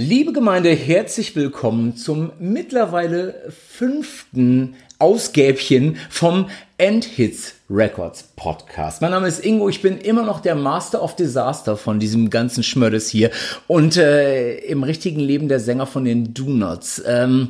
Liebe Gemeinde, herzlich willkommen zum mittlerweile fünften Ausgäbchen vom Endhits Records Podcast. Mein Name ist Ingo, ich bin immer noch der Master of Disaster von diesem ganzen Schmörders hier und äh, im richtigen Leben der Sänger von den Donuts. Ähm,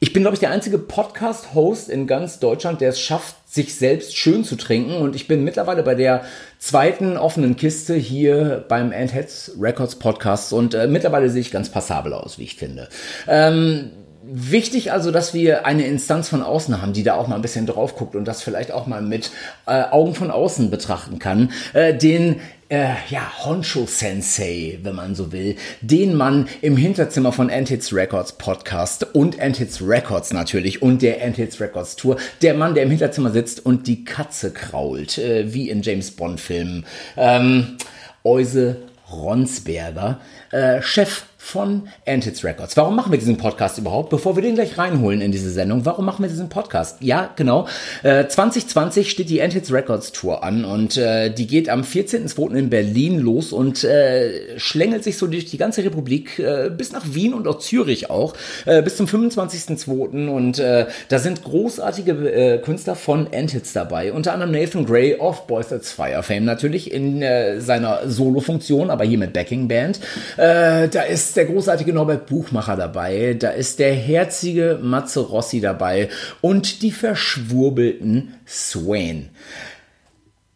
ich bin, glaube ich, der einzige Podcast-Host in ganz Deutschland, der es schafft, sich selbst schön zu trinken. Und ich bin mittlerweile bei der zweiten offenen Kiste hier beim Endheads Records Podcast. Und äh, mittlerweile sehe ich ganz passabel aus, wie ich finde. Ähm, Wichtig also, dass wir eine Instanz von außen haben, die da auch mal ein bisschen drauf guckt und das vielleicht auch mal mit äh, Augen von außen betrachten kann. Äh, den äh, ja, Honcho Sensei, wenn man so will, den Mann im Hinterzimmer von Anthits Records Podcast und Anthits Records natürlich und der Anthits Records Tour, der Mann, der im Hinterzimmer sitzt und die Katze krault, äh, wie in James Bond Filmen. Ähm, Euse Ronsberger, äh, Chef von Antids Records. Warum machen wir diesen Podcast überhaupt? Bevor wir den gleich reinholen in diese Sendung, warum machen wir diesen Podcast? Ja, genau. Äh, 2020 steht die Antids Records Tour an und äh, die geht am 14.02. in Berlin los und äh, schlängelt sich so durch die ganze Republik äh, bis nach Wien und auch Zürich auch äh, bis zum 25.02. und äh, da sind großartige äh, Künstler von Antids dabei. Unter anderem Nathan Gray of Boys That's Fire Fame natürlich in äh, seiner Solo-Funktion, aber hier mit Backing Band. Äh, da ist der großartige Norbert Buchmacher dabei, da ist der herzige Matze Rossi dabei und die verschwurbelten Swain.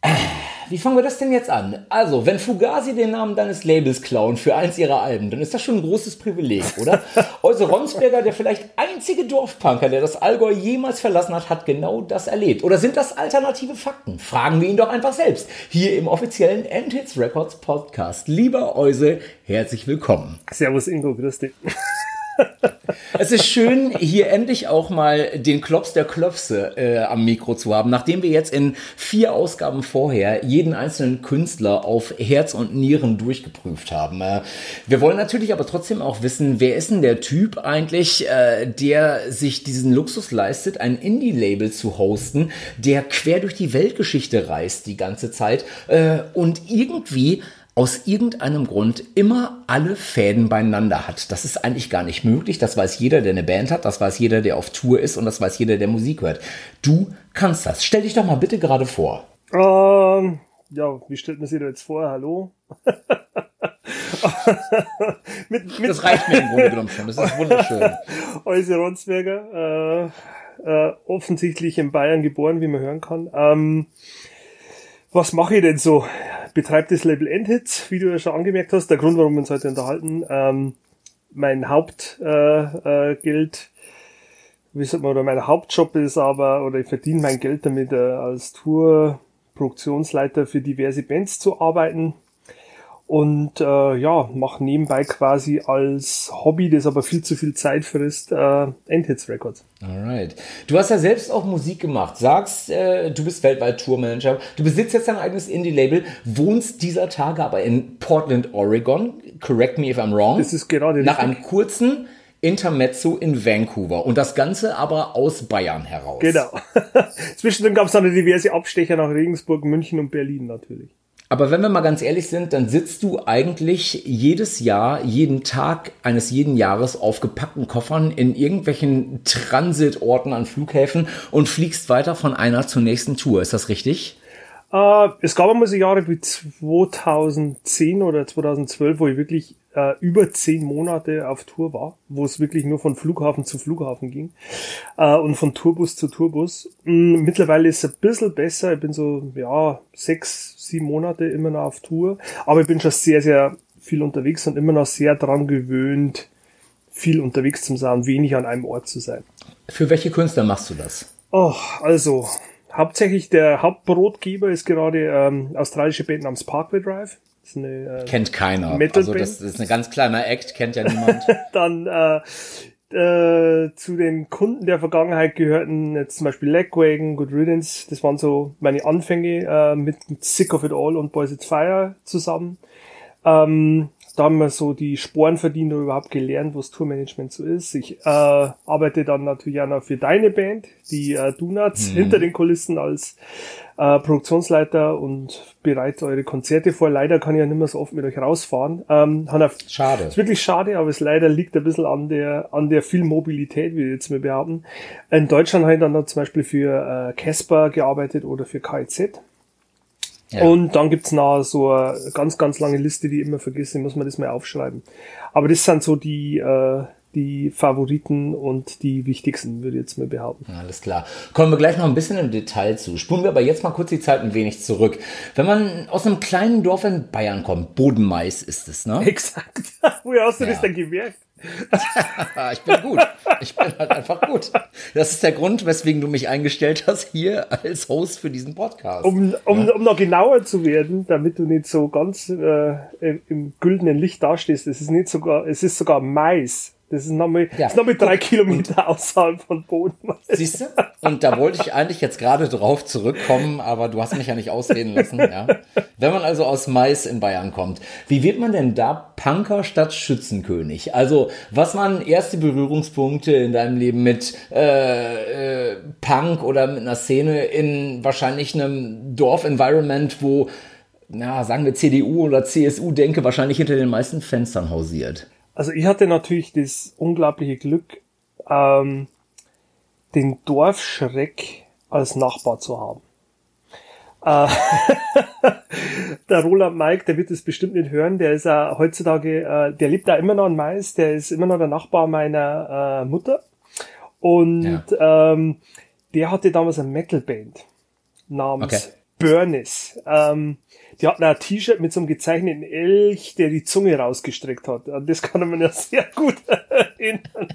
Äh, wie fangen wir das denn jetzt an? Also, wenn Fugazi den Namen deines Labels klauen für eins ihrer Alben, dann ist das schon ein großes Privileg, oder? Euse Ronsberger, der vielleicht einzige Dorfpunker, der das Allgäu jemals verlassen hat, hat genau das erlebt. Oder sind das alternative Fakten? Fragen wir ihn doch einfach selbst. Hier im offiziellen Endhits Records Podcast. Lieber Euse, herzlich willkommen. Servus Ingo, grüß dich. Es ist schön, hier endlich auch mal den Klops der Klopse äh, am Mikro zu haben, nachdem wir jetzt in vier Ausgaben vorher jeden einzelnen Künstler auf Herz und Nieren durchgeprüft haben. Äh, wir wollen natürlich aber trotzdem auch wissen, wer ist denn der Typ eigentlich, äh, der sich diesen Luxus leistet, ein Indie-Label zu hosten, der quer durch die Weltgeschichte reist die ganze Zeit äh, und irgendwie aus irgendeinem Grund immer alle Fäden beieinander hat. Das ist eigentlich gar nicht möglich. Das weiß jeder, der eine Band hat. Das weiß jeder, der auf Tour ist. Und das weiß jeder, der Musik hört. Du kannst das. Stell dich doch mal bitte gerade vor. Ähm, ja, wie stellt man sich da jetzt vor? Hallo? mit, mit das reicht mir im Grunde genommen schon. Das ist wunderschön. Euse Ronsberger, äh, äh, offensichtlich in Bayern geboren, wie man hören kann. Ähm, was mache ich denn so? Betreibt das Label Endhits, wie du ja schon angemerkt hast. Der Grund, warum wir uns heute unterhalten. Ähm, mein Hauptgeld, äh, äh, Geld, wie sagt man, oder mein Hauptjob ist aber, oder ich verdiene mein Geld damit, äh, als Tour-Produktionsleiter für diverse Bands zu arbeiten und äh, ja, mache nebenbei quasi als Hobby, das aber viel zu viel Zeit frisst, äh, Endhits Records. Alright. Du hast ja selbst auch Musik gemacht, sagst, äh, du bist weltweit Tourmanager, du besitzt jetzt dein eigenes Indie-Label, wohnst dieser Tage aber in Portland, Oregon. Correct me if I'm wrong. Das ist gerade Nach richtig. einem kurzen Intermezzo in Vancouver und das Ganze aber aus Bayern heraus. Genau. Zwischendrin gab es dann diverse Abstecher nach Regensburg, München und Berlin natürlich. Aber wenn wir mal ganz ehrlich sind, dann sitzt du eigentlich jedes Jahr, jeden Tag eines jeden Jahres auf gepackten Koffern in irgendwelchen Transitorten an Flughäfen und fliegst weiter von einer zur nächsten Tour. Ist das richtig? Äh, es gab einmal so Jahre wie 2010 oder 2012, wo ich wirklich äh, über zehn Monate auf Tour war, wo es wirklich nur von Flughafen zu Flughafen ging äh, und von Tourbus zu Tourbus. Mm, mittlerweile ist es ein bisschen besser. Ich bin so, ja, sechs, sieben Monate immer noch auf Tour, aber ich bin schon sehr, sehr viel unterwegs und immer noch sehr dran gewöhnt, viel unterwegs zu sein, wenig an einem Ort zu sein. Für welche Künstler machst du das? Oh, also hauptsächlich der Hauptbrotgeber ist gerade ähm, australische Band namens Parkway Drive. Eine, äh, kennt keiner. Also das ist ein ganz kleiner Act, kennt ja niemand. Dann äh, äh, zu den Kunden der Vergangenheit gehörten jetzt zum Beispiel Legwagon, Good Riddance. Das waren so meine Anfänge äh, mit, mit Sick of It All und Boys It's Fire zusammen. Ähm, da haben wir so die Sporen verdient oder überhaupt gelernt, was Tourmanagement so ist. Ich äh, arbeite dann natürlich auch noch für deine Band, die äh, Donuts, mhm. hinter den Kulissen als äh, Produktionsleiter und bereite eure Konzerte vor. Leider kann ich ja nicht mehr so oft mit euch rausfahren. Ähm, schade. Ist wirklich schade, aber es leider liegt ein bisschen an der, an der viel Mobilität, wie wir jetzt mal behaupten. In Deutschland habe ich dann, dann zum Beispiel für äh, Casper gearbeitet oder für KIZ. Ja. Und dann gibt's noch so eine ganz, ganz lange Liste, die ich immer vergesse, muss man das mal aufschreiben. Aber das sind so die, äh, die Favoriten und die wichtigsten, würde ich jetzt mal behaupten. Alles klar. Kommen wir gleich noch ein bisschen im Detail zu. Spulen wir aber jetzt mal kurz die Zeit ein wenig zurück. Wenn man aus einem kleinen Dorf in Bayern kommt, Bodenmais ist es, ne? Exakt. Woher hast du ja. das denn gemerkt? ich bin gut. Ich bin halt einfach gut. Das ist der Grund, weswegen du mich eingestellt hast hier als Host für diesen Podcast. Um, um, ja. um noch genauer zu werden, damit du nicht so ganz äh, im güldenen Licht dastehst, es ist nicht sogar, es ist sogar Mais. Das ist nochmal ja. noch drei Kilometer außerhalb von Boden. Siehst du? Und da wollte ich eigentlich jetzt gerade drauf zurückkommen, aber du hast mich ja nicht ausreden lassen. Ja. Wenn man also aus Mais in Bayern kommt, wie wird man denn da Punker statt Schützenkönig? Also, was waren erste Berührungspunkte in deinem Leben mit äh, äh, Punk oder mit einer Szene in wahrscheinlich einem Dorf-Environment, wo, na, sagen wir CDU oder CSU denke, wahrscheinlich hinter den meisten Fenstern hausiert? Also ich hatte natürlich das unglaubliche Glück, ähm, den Dorfschreck als Nachbar zu haben. Äh, der Roland Mike, der wird es bestimmt nicht hören, der ist ja heutzutage, äh, der lebt da immer noch in Mais, der ist immer noch der Nachbar meiner äh, Mutter. Und ja. ähm, der hatte damals eine Metalband namens okay. Burnis. Ähm, die hatten ein T-Shirt mit so einem gezeichneten Elch, der die Zunge rausgestreckt hat. Das kann man ja sehr gut erinnern.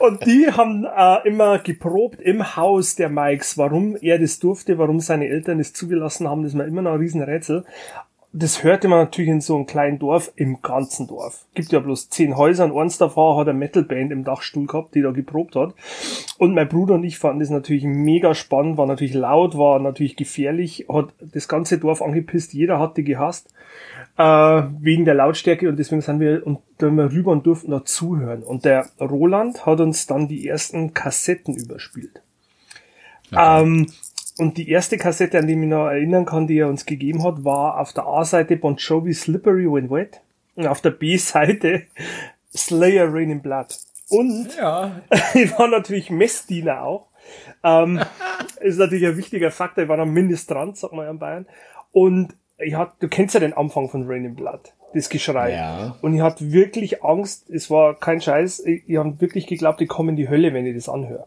Und die haben äh, immer geprobt im Haus der Mikes, warum er das durfte, warum seine Eltern es zugelassen haben, das war immer noch ein Riesenrätsel das hörte man natürlich in so einem kleinen Dorf, im ganzen Dorf. Gibt ja bloß zehn Häuser und eins davor hat eine Metalband im Dachstuhl gehabt, die da geprobt hat. Und mein Bruder und ich fanden das natürlich mega spannend, war natürlich laut, war natürlich gefährlich, hat das ganze Dorf angepisst, jeder hat die gehasst, äh, wegen der Lautstärke und deswegen sind wir und da wir rüber und durften da zuhören. Und der Roland hat uns dann die ersten Kassetten überspielt. Okay. Ähm, und die erste Kassette, an die ich mich noch erinnern kann, die er uns gegeben hat, war auf der A-Seite Bon Jovi Slippery When Wet und auf der B-Seite Slayer Rain in Blood. Und ja. ich war natürlich Messdiener auch. Ähm, ist natürlich ein wichtiger Faktor. Ich war am Ministrant, sagt man ja in Bayern. Und ich hatte, du kennst ja den Anfang von Rain in Blood, das Geschrei. Ja. Und ich hatte wirklich Angst, es war kein Scheiß, ich, ich habe wirklich geglaubt, ich komme in die Hölle, wenn ich das anhöre.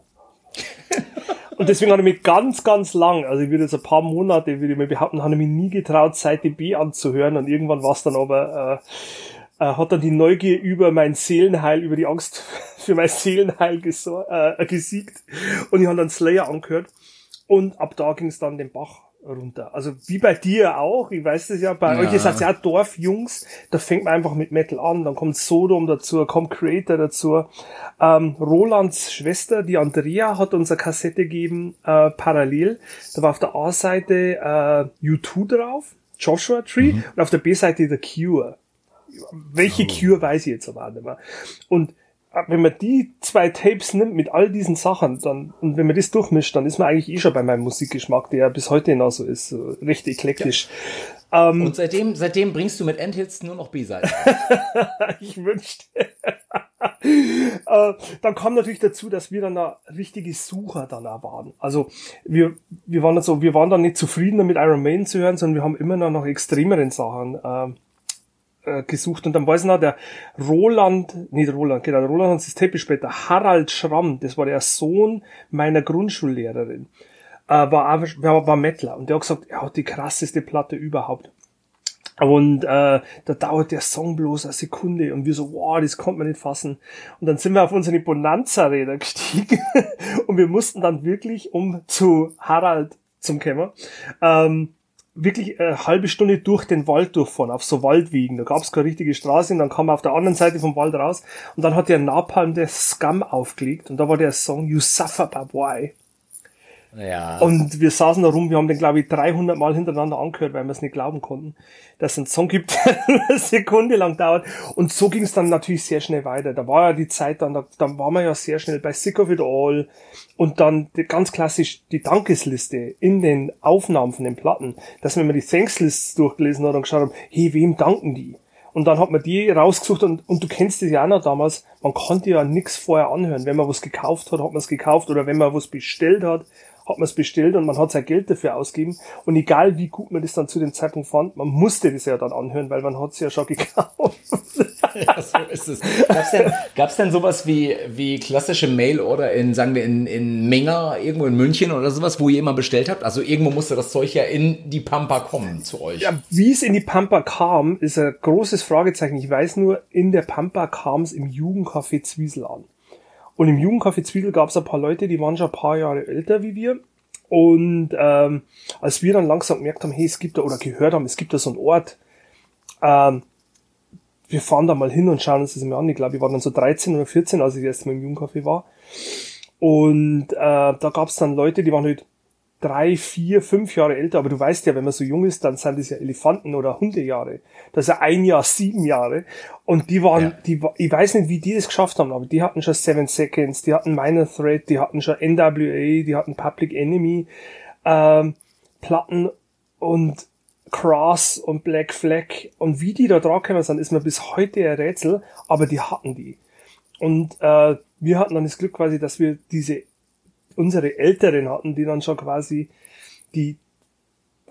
Und deswegen hat er mich ganz, ganz lang, also ich würde jetzt ein paar Monate, würde ich mal behaupten, hat er mich nie getraut, Seite B anzuhören. Und irgendwann war es dann aber, äh, äh, hat dann die Neugier über mein Seelenheil, über die Angst für mein Seelenheil äh, gesiegt. Und ich habe dann Slayer angehört. Und ab da ging es dann den Bach runter. Also wie bei dir auch, ich weiß das ja, bei ja. euch ist das ja Dorfjungs, da fängt man einfach mit Metal an, dann kommt Sodom dazu, kommt Creator dazu. Ähm, Rolands Schwester, die Andrea, hat uns eine Kassette gegeben, äh, parallel. Da war auf der A-Seite äh, U2 drauf, Joshua Tree, mhm. und auf der B-Seite The Cure. Welche oh. Cure weiß ich jetzt aber auch nicht mehr. Und wenn man die zwei Tapes nimmt mit all diesen Sachen, dann, und wenn man das durchmischt, dann ist man eigentlich eh schon bei meinem Musikgeschmack, der ja bis heute noch so ist, so recht eklektisch. Ja. Ähm, und seitdem, seitdem bringst du mit Endhits nur noch B-Seiten. ich wünschte. äh, dann kam natürlich dazu, dass wir dann da richtige Sucher dann auch waren. Also wir, wir waren dann so, wir waren dann nicht zufrieden damit Iron Maiden zu hören, sondern wir haben immer noch nach extremeren Sachen äh, äh, gesucht und dann weiß ich noch, der Roland, nicht Roland, genau, Roland hat das Tape später, Harald Schramm, das war der Sohn meiner Grundschullehrerin, äh, war, war, war Mettler und der hat gesagt, er hat die krasseste Platte überhaupt. Und äh, da dauert der Song bloß eine Sekunde und wir so, wow, das konnte man nicht fassen. Und dann sind wir auf unsere Bonanza-Räder gestiegen und wir mussten dann wirklich, um zu Harald zum Kämmer, ähm, wirklich eine halbe Stunde durch den Wald durchfahren, auf so Waldwegen. Da gab es keine richtige Straße und dann kam er auf der anderen Seite vom Wald raus und dann hat der Napalm der Scum aufgelegt und da war der Song You Suffer by Why. Ja. Und wir saßen da rum, wir haben den, glaube ich, 300 Mal hintereinander angehört, weil wir es nicht glauben konnten, dass es einen Song gibt, der eine Sekunde lang dauert. Und so ging es dann natürlich sehr schnell weiter. Da war ja die Zeit dann, da, dann waren wir ja sehr schnell bei Sick of It All und dann ganz klassisch die Dankesliste in den Aufnahmen von den Platten, dass man die Thankslists durchgelesen hat und geschaut haben, hey, wem danken die? Und dann hat man die rausgesucht und, und du kennst es ja auch noch damals, man konnte ja nichts vorher anhören. Wenn man was gekauft hat, hat man es gekauft oder wenn man was bestellt hat, hat man es bestellt und man hat sein Geld dafür ausgegeben. Und egal wie gut man das dann zu dem Zeitpunkt fand, man musste das ja dann anhören, weil man hat es ja schon gekauft. ja, so ist es. Gab's denn, gab's denn sowas wie, wie klassische Mail-Order in, sagen wir, in, in Menger, irgendwo in München oder sowas, wo ihr immer bestellt habt? Also irgendwo musste das Zeug ja in die Pampa kommen zu euch. Ja, wie es in die Pampa kam, ist ein großes Fragezeichen. Ich weiß nur, in der Pampa kam es im Jugendcafé Zwiesel an. Und im Jugendcafé Zwiegel gab es ein paar Leute, die waren schon ein paar Jahre älter wie wir. Und ähm, als wir dann langsam gemerkt haben, hey, es gibt da, oder gehört haben, es gibt da so einen Ort, ähm, wir fahren da mal hin und schauen uns das mal an. Ich glaube, ich war dann so 13 oder 14, als ich erst mal im Jugendcafé war. Und äh, da gab es dann Leute, die waren halt drei, vier, fünf Jahre älter, aber du weißt ja, wenn man so jung ist, dann sind es ja Elefanten oder Hundejahre. Das ist ja ein Jahr, sieben Jahre. Und die waren, ja. die, ich weiß nicht, wie die das geschafft haben, aber die hatten schon Seven Seconds, die hatten Minor Threat, die hatten schon NWA, die hatten Public Enemy, ähm, Platten und Cross und Black Flag. Und wie die da drauf gekommen sind, ist mir bis heute ein Rätsel, aber die hatten die. Und äh, wir hatten dann das Glück quasi, dass wir diese unsere Älteren hatten, die dann schon quasi die,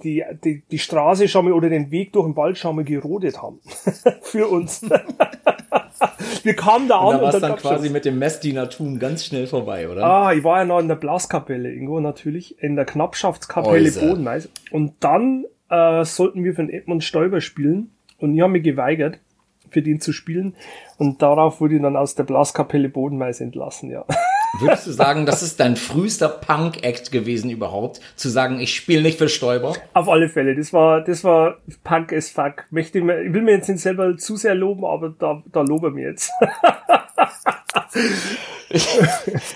die, die, die Straße schon mal oder den Weg durch den Wald schon mal gerodet haben. Für uns. wir kamen da an. Und da war es dann, dann quasi mit dem Messdienertum ganz schnell vorbei, oder? Ah, ich war ja noch in der Blaskapelle irgendwo natürlich, in der Knappschaftskapelle Bodenmais. Und dann äh, sollten wir von Edmund Stoiber spielen. Und ich habe mich geweigert, für den zu spielen. Und darauf wurde ich dann aus der Blaskapelle Bodenmais entlassen, ja. Würdest du sagen, das ist dein frühester Punk-Act gewesen überhaupt, zu sagen, ich spiele nicht für Stoiber? Auf alle Fälle, das war, das war Punk as fuck. Möchte ich, mir, ich will mir jetzt nicht selber zu sehr loben, aber da, da lobe mir jetzt.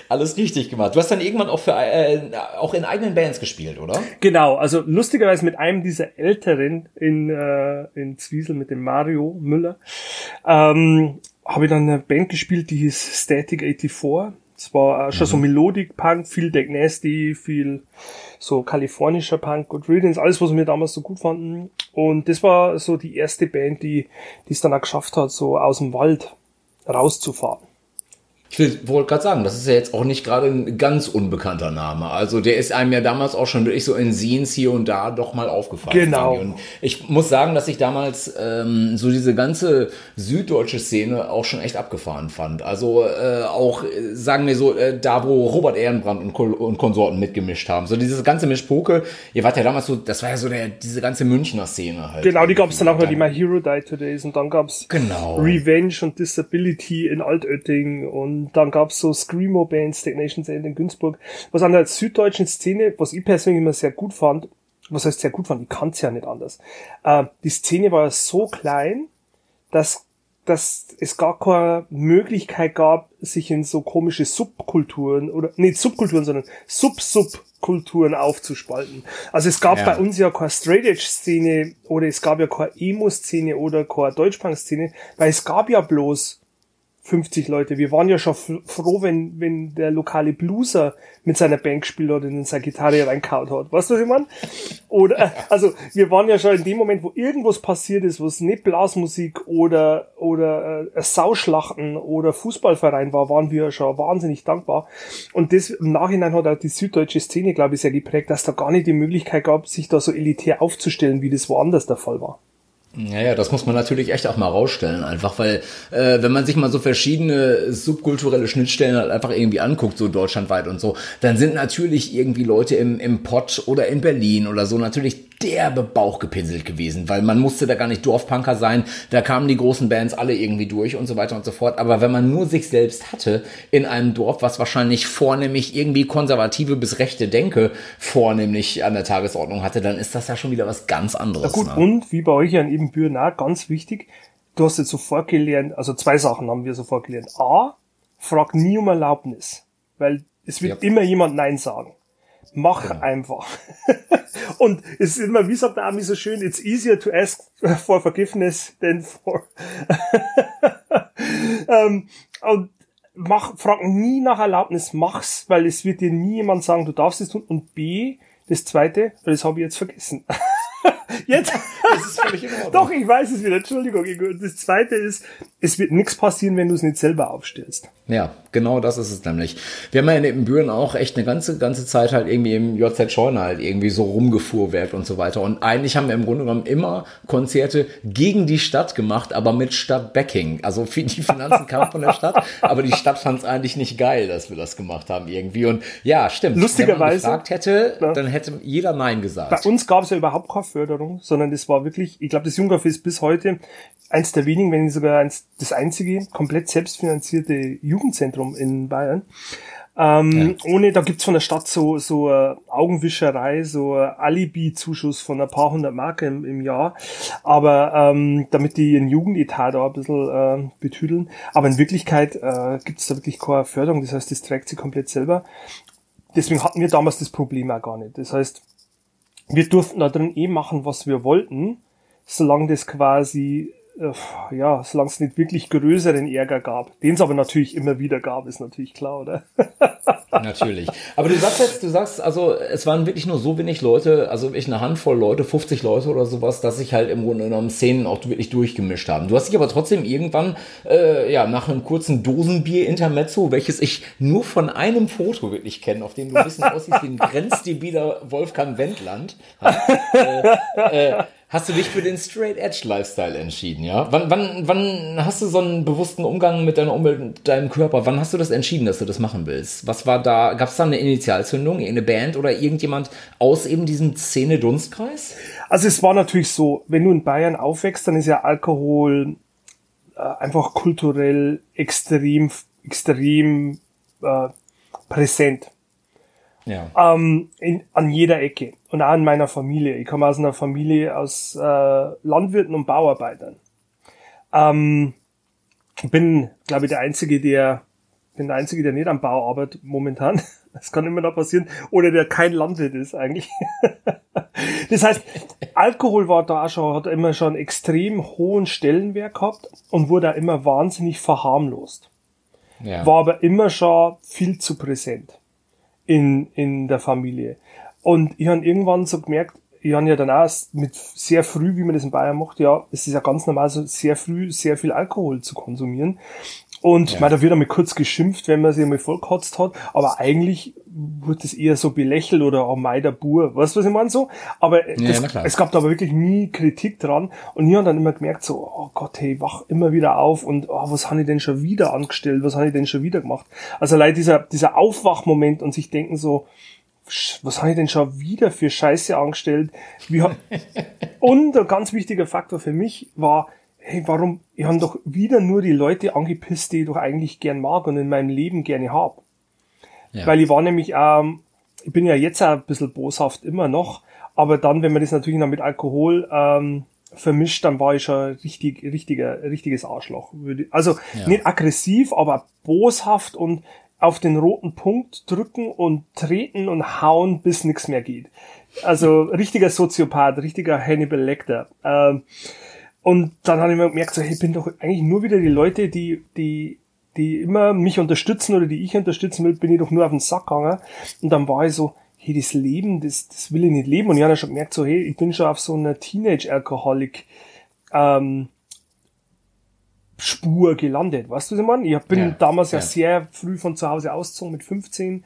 Alles richtig gemacht. Du hast dann irgendwann auch für äh, auch in eigenen Bands gespielt, oder? Genau, also lustigerweise mit einem dieser Älteren in, äh, in Zwiesel, mit dem Mario Müller, ähm, habe ich dann eine Band gespielt, die hieß Static 84. Es war schon mhm. so Melodic-Punk, viel Deck Nasty, viel so kalifornischer Punk, Good Riddance, alles, was wir damals so gut fanden. Und das war so die erste Band, die die es dann auch geschafft hat, so aus dem Wald rauszufahren. Ich wollte gerade sagen, das ist ja jetzt auch nicht gerade ein ganz unbekannter Name. Also der ist einem ja damals auch schon wirklich so in Scenes hier und da doch mal aufgefallen. Genau. Und ich muss sagen, dass ich damals ähm, so diese ganze süddeutsche Szene auch schon echt abgefahren fand. Also äh, auch, sagen wir so, äh, da wo Robert Ehrenbrand und, und Konsorten mitgemischt haben. So dieses ganze Mischpoke, ihr wart ja damals so, das war ja so der, diese ganze Münchner Szene halt. Genau, die gab es dann auch noch, die My Hero Died Todays und dann gab's genau. Revenge und Disability in Altötting und und dann gab's so Screamo-Bands, Stagnation's End in Günzburg. Was an der süddeutschen Szene, was ich persönlich immer sehr gut fand, was heißt sehr gut fand, ich kann's ja nicht anders. Äh, die Szene war ja so klein, dass dass es gar keine Möglichkeit gab, sich in so komische Subkulturen oder nicht Subkulturen, sondern Sub-Subkulturen aufzuspalten. Also es gab ja. bei uns ja keine Straight Edge Szene oder es gab ja keine Emo Szene oder keine Deutschpunk Szene, weil es gab ja bloß 50 Leute. Wir waren ja schon froh, wenn, wenn der lokale Blueser mit seiner Band gespielt hat und in seine Gitarre reinkaut hat. Weißt du, was ich meine? Oder, also, wir waren ja schon in dem Moment, wo irgendwas passiert ist, wo es nicht Blasmusik oder, oder äh, Sauschlachten oder Fußballverein war, waren wir ja schon wahnsinnig dankbar. Und das im Nachhinein hat auch die süddeutsche Szene, glaube ich, sehr geprägt, dass da gar nicht die Möglichkeit gab, sich da so elitär aufzustellen, wie das woanders der Fall war. Ja, ja, das muss man natürlich echt auch mal rausstellen, einfach weil, äh, wenn man sich mal so verschiedene subkulturelle Schnittstellen halt einfach irgendwie anguckt, so deutschlandweit und so, dann sind natürlich irgendwie Leute im, im Pott oder in Berlin oder so natürlich derbe Bauch gepinselt gewesen, weil man musste da gar nicht Dorfpunker sein, da kamen die großen Bands alle irgendwie durch und so weiter und so fort. Aber wenn man nur sich selbst hatte in einem Dorf, was wahrscheinlich vornehmlich irgendwie konservative bis rechte Denke vornehmlich an der Tagesordnung hatte, dann ist das ja schon wieder was ganz anderes. Ja gut, ne? und wie bei euch ja in Ebenbüren auch, ganz wichtig, du hast jetzt sofort gelernt, also zwei Sachen haben wir sofort gelernt. A, frag nie um Erlaubnis, weil es wird ja. immer jemand Nein sagen. Mach genau. einfach. und es ist immer, wie sagt der Ami so schön, it's easier to ask for forgiveness than for. ähm, und mach, frag nie nach Erlaubnis, mach's, weil es wird dir nie jemand sagen, du darfst es tun. Und B, das zweite, weil das habe ich jetzt vergessen. Jetzt. Das ist völlig in Ordnung. Doch, ich weiß es wieder. Entschuldigung. Das zweite ist, es wird nichts passieren, wenn du es nicht selber aufstellst. Ja, genau das ist es nämlich. Wir haben ja in Ebenbüren auch echt eine ganze, ganze Zeit halt irgendwie im JZ Scheune halt irgendwie so rumgefuhrwerkt und so weiter. Und eigentlich haben wir im Grunde genommen immer Konzerte gegen die Stadt gemacht, aber mit Stadtbacking. Also die Finanzen kamen von der Stadt, aber die Stadt fand es eigentlich nicht geil, dass wir das gemacht haben irgendwie. Und ja, stimmt. Lustigerweise. Wenn man gefragt hätte, ja. dann hätte jeder Nein gesagt. Bei uns gab es ja überhaupt keine Förderung, sondern das war wirklich, ich glaube, das Jungdorf ist bis heute eins der wenigen, wenn nicht sogar eins, das einzige komplett selbstfinanzierte Jugendzentrum in Bayern. Ähm, ja. Ohne, da gibt's von der Stadt so, so äh, Augenwischerei, so äh, Alibi-Zuschuss von ein paar hundert Mark im, im Jahr. Aber ähm, damit die ihren Jugendetat da ein bisschen äh, betüdeln. Aber in Wirklichkeit äh, gibt's da wirklich keine Förderung. Das heißt, das trägt sie komplett selber. Deswegen hatten wir damals das Problem auch gar nicht. Das heißt, wir durften da drin eh machen, was wir wollten, solange das quasi ja, solange es nicht wirklich größeren Ärger gab, den es aber natürlich immer wieder gab, ist natürlich klar, oder? natürlich. Aber du sagst jetzt, du sagst, also es waren wirklich nur so wenig Leute, also wirklich eine Handvoll Leute, 50 Leute oder sowas, dass sich halt im Grunde genommen Szenen auch wirklich durchgemischt haben. Du hast dich aber trotzdem irgendwann, äh, ja, nach einem kurzen Dosenbier-Intermezzo, welches ich nur von einem Foto wirklich kenne, auf dem du ein bisschen aussiehst wie ein grenzdebiler Wolfgang Wendland, äh, äh, hast du dich für den Straight Edge Lifestyle entschieden, ja? Wann, wann, wann hast du so einen bewussten Umgang mit deiner Umwelt, und deinem Körper? Wann hast du das entschieden, dass du das machen willst? Was war da? Gab es da eine Initialzündung, eine Band oder irgendjemand aus eben diesem Szene-Dunstkreis? Also es war natürlich so, wenn du in Bayern aufwächst, dann ist ja Alkohol äh, einfach kulturell extrem, extrem äh, präsent. Ja. Ähm, in, an jeder Ecke. Und auch in meiner Familie. Ich komme aus einer Familie aus äh, Landwirten und Bauarbeitern. Ähm, bin, glaube ich, der Einzige, der bin der Einzige, der nicht am Bau arbeitet momentan. Das kann immer noch passieren. Oder der kein Landwirt ist eigentlich. Das heißt, Alkohol war da schon, hat immer schon extrem hohen Stellenwert gehabt und wurde auch immer wahnsinnig verharmlost. Ja. War aber immer schon viel zu präsent in, in der Familie. Und ich habe irgendwann so gemerkt, ich habe ja dann auch mit sehr früh, wie man das in Bayern macht, ja, es ist ja ganz normal, so sehr früh sehr viel Alkohol zu konsumieren. Und ja. man, da wird einmal kurz geschimpft, wenn man sich einmal vollkotzt hat, aber eigentlich wird das eher so belächelt oder oh mei, der Bur, weißt du, was ich meine so? Aber ja, das, es gab da aber wirklich nie Kritik dran und ich habe dann immer gemerkt so, oh Gott, hey, wach immer wieder auf und oh, was habe ich denn schon wieder angestellt, was habe ich denn schon wieder gemacht? Also leider dieser, dieser Aufwachmoment und sich denken so, was habe ich denn schon wieder für Scheiße angestellt? Wie und ein ganz wichtiger Faktor für mich war, hey, warum, ich habe doch wieder nur die Leute angepisst, die ich doch eigentlich gern mag und in meinem Leben gerne hab. Ja. Weil ich war nämlich, ähm, ich bin ja jetzt auch ein bisschen boshaft immer noch, aber dann, wenn man das natürlich noch mit Alkohol ähm, vermischt, dann war ich schon richtig, richtiger, richtiges Arschloch. Also ja. nicht aggressiv, aber boshaft und auf den roten Punkt drücken und treten und hauen, bis nichts mehr geht. Also richtiger Soziopath, richtiger Hannibal Lecter. Ähm, und dann habe ich mir gemerkt, so, hey, ich bin doch eigentlich nur wieder die Leute, die, die, die immer mich unterstützen oder die ich unterstützen will, bin ich doch nur auf den Sack gegangen. Und dann war ich so, hey, das Leben, das, das will ich nicht leben. Und ich habe schon gemerkt, so, hey, ich bin schon auf so einer Teenage-Alkoholik, ähm, Spur gelandet. Weißt du, was ich meine? Ich bin ja, damals ja, ja, sehr früh von zu Hause ausgezogen mit 15, äh,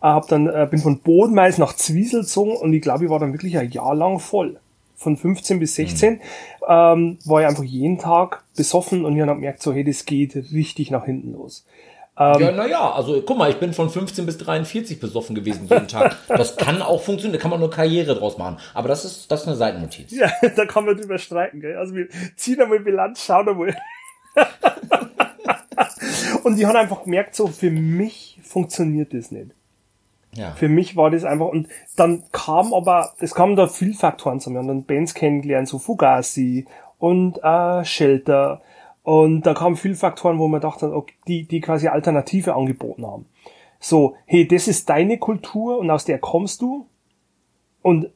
hab dann, äh, bin von Bodenmais nach Zwiesel gezogen und ich glaube, ich war dann wirklich ein Jahr lang voll von 15 bis 16 mhm. ähm, war ich einfach jeden Tag besoffen und ich habe gemerkt, so hey, das geht richtig nach hinten los. Ähm, ja, naja, also guck mal, ich bin von 15 bis 43 besoffen gewesen jeden Tag. Das kann auch funktionieren, da kann man nur Karriere draus machen. Aber das ist, das ist eine Seitennotiz. Ja, da kann man drüber streiten, gell? Also wir ziehen einmal Bilanz, schauen einmal. und die haben einfach gemerkt, so für mich funktioniert das nicht. Ja. Für mich war das einfach, und dann kam aber, es kamen da viel Faktoren zu mir, und dann Bands kennengelernt, so Fugazi und äh, Shelter, und da kamen viel Faktoren, wo man dachte, okay, die, die quasi Alternative angeboten haben. So, hey, das ist deine Kultur und aus der kommst du. Und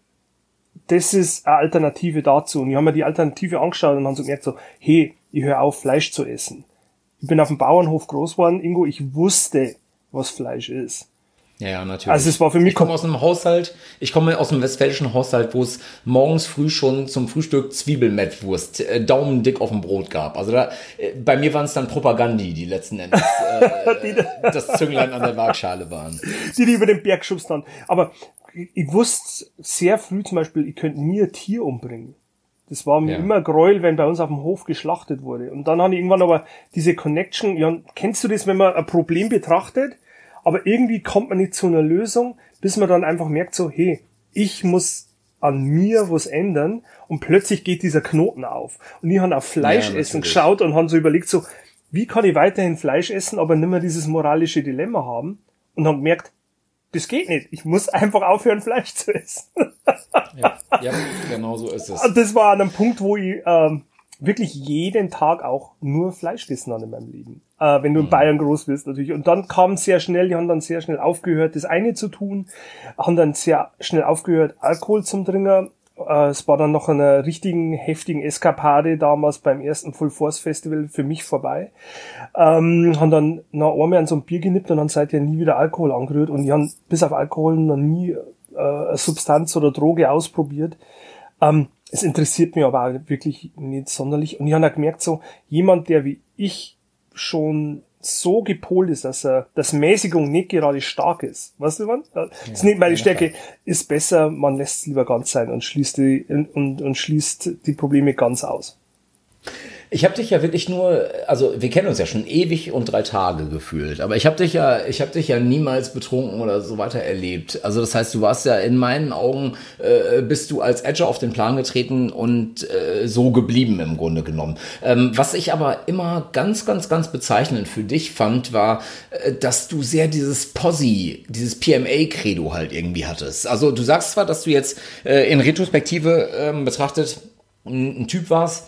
das ist eine Alternative dazu. Und ich habe mir die Alternative angeschaut und haben so gemerkt, so, hey, ich höre auf, Fleisch zu essen. Ich bin auf dem Bauernhof groß geworden, Ingo, ich wusste, was Fleisch ist. Ja, ja, natürlich. Also es war für mich. Ich komme aus einem Haushalt, ich komme aus einem westfälischen Haushalt, wo es morgens früh schon zum Frühstück Zwiebelmettwurst, äh, Daumendick auf dem Brot gab. Also da, äh, bei mir waren es dann Propagandi, die letzten Endes äh, das Zünglein an der Waagschale waren. Die, die über den Berg schubst dann. Aber ich wusste sehr früh zum Beispiel, ich könnte nie ein Tier umbringen. Das war mir ja. immer Gräuel, wenn bei uns auf dem Hof geschlachtet wurde. Und dann habe ich irgendwann aber diese Connection, ja, kennst du das, wenn man ein Problem betrachtet? Aber irgendwie kommt man nicht zu einer Lösung, bis man dann einfach merkt so, hey, ich muss an mir was ändern und plötzlich geht dieser Knoten auf. Und ich habe auf Fleisch ja, essen geschaut und habe so überlegt so, wie kann ich weiterhin Fleisch essen, aber nicht mehr dieses moralische Dilemma haben und habe gemerkt, das geht nicht. Ich muss einfach aufhören, Fleisch zu essen. ja, ja, genau so ist es. Und das war an einem Punkt, wo ich ähm, wirklich jeden Tag auch nur Fleisch gegessen habe in meinem Leben äh, wenn du in mhm. Bayern groß bist natürlich. Und dann kam sehr schnell, die haben dann sehr schnell aufgehört, das eine zu tun, haben dann sehr schnell aufgehört, Alkohol zum Trinken. Äh, es war dann noch eine richtigen, heftigen Eskapade damals beim ersten Full Force Festival für mich vorbei. Ähm, haben dann noch einmal an so ein Bier genippt und dann seither nie wieder Alkohol angerührt und die haben bis auf Alkohol noch nie äh, eine Substanz oder Droge ausprobiert. Ähm, es interessiert mich aber auch wirklich nicht sonderlich. Und ich habe auch gemerkt, so jemand, der wie ich schon so gepolt ist, dass er, dass Mäßigung nicht gerade stark ist. Weißt du, was? Das ja, ist nicht meine Stärke. Ist besser, man lässt es lieber ganz sein und schließt die, und, und schließt die Probleme ganz aus. Ich habe dich ja wirklich nur, also wir kennen uns ja schon ewig und drei Tage gefühlt, aber ich habe dich ja, ich habe dich ja niemals betrunken oder so weiter erlebt. Also das heißt, du warst ja in meinen Augen, äh, bist du als Edger auf den Plan getreten und äh, so geblieben im Grunde genommen. Ähm, was ich aber immer ganz, ganz, ganz bezeichnend für dich fand, war, äh, dass du sehr dieses Posse, dieses PMA-Credo halt irgendwie hattest. Also du sagst zwar, dass du jetzt äh, in Retrospektive ähm, betrachtet ein Typ warst,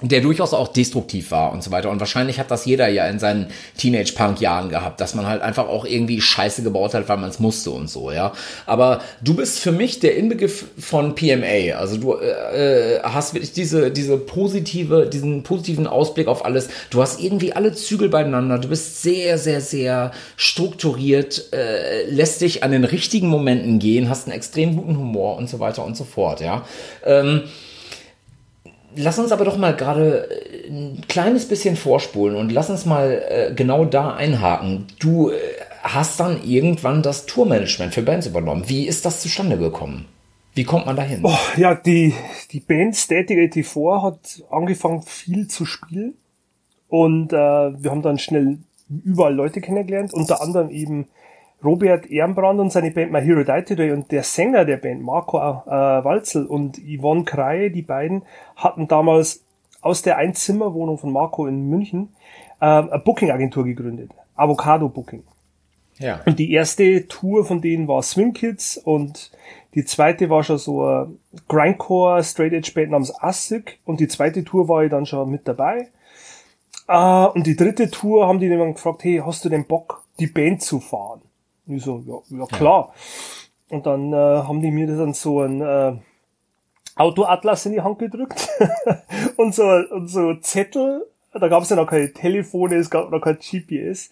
der durchaus auch destruktiv war und so weiter. Und wahrscheinlich hat das jeder ja in seinen Teenage-Punk-Jahren gehabt, dass man halt einfach auch irgendwie Scheiße gebaut hat, weil man es musste und so, ja. Aber du bist für mich der Inbegriff von PMA. Also du äh, äh, hast wirklich diese, diese positive, diesen positiven Ausblick auf alles. Du hast irgendwie alle Zügel beieinander. Du bist sehr, sehr, sehr strukturiert, äh, lässt dich an den richtigen Momenten gehen, hast einen extrem guten Humor und so weiter und so fort, ja. Ähm, Lass uns aber doch mal gerade äh, ein kleines bisschen vorspulen und lass uns mal äh, genau da einhaken. Du äh, hast dann irgendwann das Tourmanagement für Bands übernommen. Wie ist das zustande gekommen? Wie kommt man dahin? Oh, ja, die, die Band Static 84 hat angefangen viel zu spielen und äh, wir haben dann schnell überall Leute kennengelernt, unter anderem eben Robert Ehrenbrand und seine Band My Hero Die Today und der Sänger der Band, Marco äh, Walzel und Yvonne Kreie, die beiden hatten damals aus der Einzimmerwohnung von Marco in München äh, eine Booking-Agentur gegründet. Avocado Booking. Ja. Und die erste Tour von denen war Swing Kids und die zweite war schon so ein Grindcore Straight Edge Band namens Assig und die zweite Tour war ich dann schon mit dabei. Uh, und die dritte Tour haben die dann gefragt, hey, hast du den Bock, die Band zu fahren? Und ich so, ja, ja klar. Ja. Und dann äh, haben die mir dann so ein äh, Autoatlas in die Hand gedrückt und so und so Zettel. Da gab es ja noch keine Telefone, es gab noch kein GPS.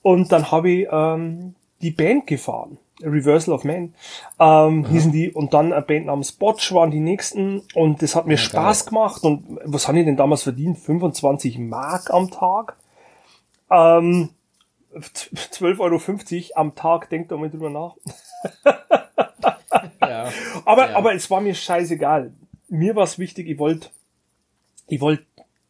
Und dann habe ich ähm, die Band gefahren. Reversal of Man ähm, hießen die und dann eine Band namens Botch waren die nächsten und das hat mir ja, Spaß geil. gemacht und was haben die denn damals verdient? 25 Mark am Tag. Ähm, 12,50 Euro am Tag, denkt doch mal drüber nach. ja, aber, ja. aber es war mir scheißegal. Mir war es wichtig, ich wollte ich wollte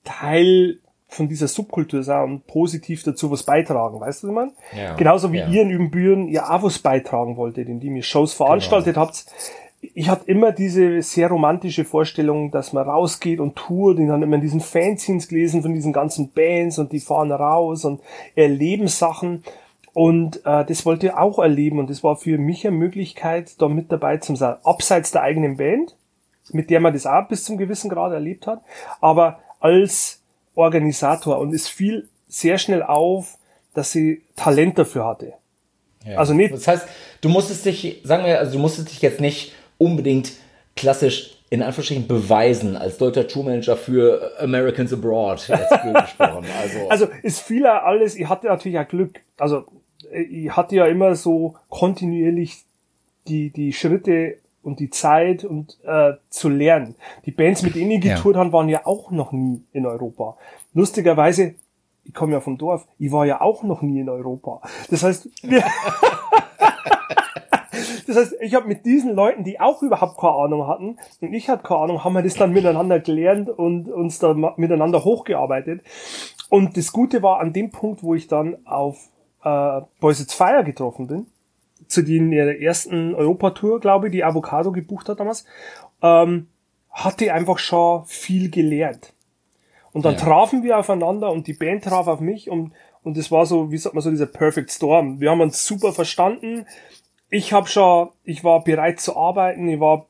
Teil von dieser Subkultur sein und positiv dazu was beitragen, weißt du, was ich meine? Ja, Genauso wie ihr in Übenbüren ja auch was beitragen wolltet, indem ihr Shows veranstaltet genau. habt ich hatte immer diese sehr romantische Vorstellung, dass man rausgeht und tourt. Ich habe immer diesen Fanzines gelesen von diesen ganzen Bands und die fahren raus und erleben Sachen. Und äh, das wollte ich auch erleben und das war für mich eine Möglichkeit, da mit dabei zu sein. Abseits der eigenen Band, mit der man das auch bis zum gewissen Grad erlebt hat, aber als Organisator. Und es fiel sehr schnell auf, dass sie Talent dafür hatte. Ja. Also nicht. Das heißt, du musstest dich, sagen wir, also du musstest dich jetzt nicht unbedingt klassisch in Anführungsstrichen beweisen als deutscher Tourmanager für Americans Abroad. gesprochen. Also, also ist vieler alles, ich hatte natürlich auch Glück. Also ich hatte ja immer so kontinuierlich die, die Schritte und die Zeit und äh, zu lernen. Die Bands, mit denen ich getourt ja. haben, waren ja auch noch nie in Europa. Lustigerweise, ich komme ja vom Dorf, ich war ja auch noch nie in Europa. Das heißt, wir das heißt, ich habe mit diesen Leuten, die auch überhaupt keine Ahnung hatten, und ich hatte keine Ahnung, haben wir das dann miteinander gelernt und uns da miteinander hochgearbeitet. Und das Gute war an dem Punkt, wo ich dann auf äh, Boys It's Fire getroffen bin, zu denen ihrer ersten Europatour, glaube ich, die Avocado gebucht hat damals, ähm, hatte einfach schon viel gelernt. Und dann ja. trafen wir aufeinander und die Band traf auf mich und, und das war so, wie sagt man so, dieser Perfect Storm. Wir haben uns super verstanden. Ich habe schon, ich war bereit zu arbeiten, ich war,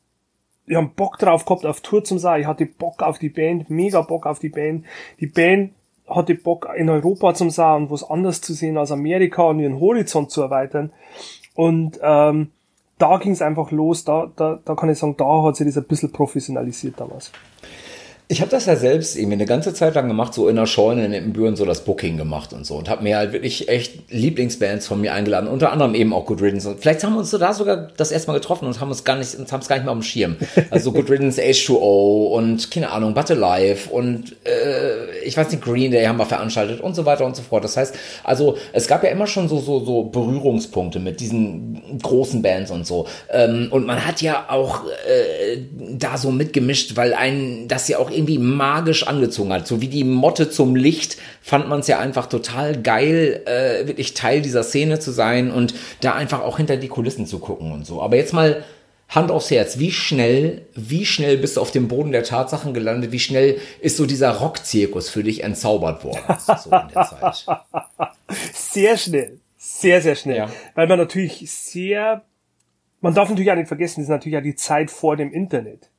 ich habe Bock drauf gehabt auf Tour zum sein, ich hatte Bock auf die Band, mega Bock auf die Band. Die Band hatte Bock in Europa zum sein und was anders zu sehen als Amerika und ihren Horizont zu erweitern. Und ähm, da ging es einfach los, da, da, da kann ich sagen, da hat sich das ein bisschen professionalisiert damals. Ich habe das ja selbst irgendwie eine ganze Zeit lang gemacht, so in der Scheune in Ibbenbüren so das Booking gemacht und so und habe mir halt wirklich echt Lieblingsbands von mir eingeladen, unter anderem eben auch Good Riddance. Und vielleicht haben wir uns so da sogar das erste Mal getroffen und haben uns gar nicht, haben es gar nicht mehr auf dem Schirm. Also Good Riddance, H2O und keine Ahnung, But Alive und äh, ich weiß nicht, Green Day haben wir veranstaltet und so weiter und so fort. Das heißt, also es gab ja immer schon so so so Berührungspunkte mit diesen großen Bands und so. Ähm, und man hat ja auch äh, da so mitgemischt, weil einen das ja auch irgendwie magisch angezogen hat. So wie die Motte zum Licht fand man es ja einfach total geil, äh, wirklich Teil dieser Szene zu sein und da einfach auch hinter die Kulissen zu gucken und so. Aber jetzt mal Hand aufs Herz, wie schnell, wie schnell bist du auf dem Boden der Tatsachen gelandet? Wie schnell ist so dieser Rockzirkus für dich entzaubert worden? So in der Zeit. Sehr schnell. Sehr, sehr schnell. Ja. Weil man natürlich sehr, man darf natürlich auch nicht vergessen, das ist natürlich auch die Zeit vor dem Internet.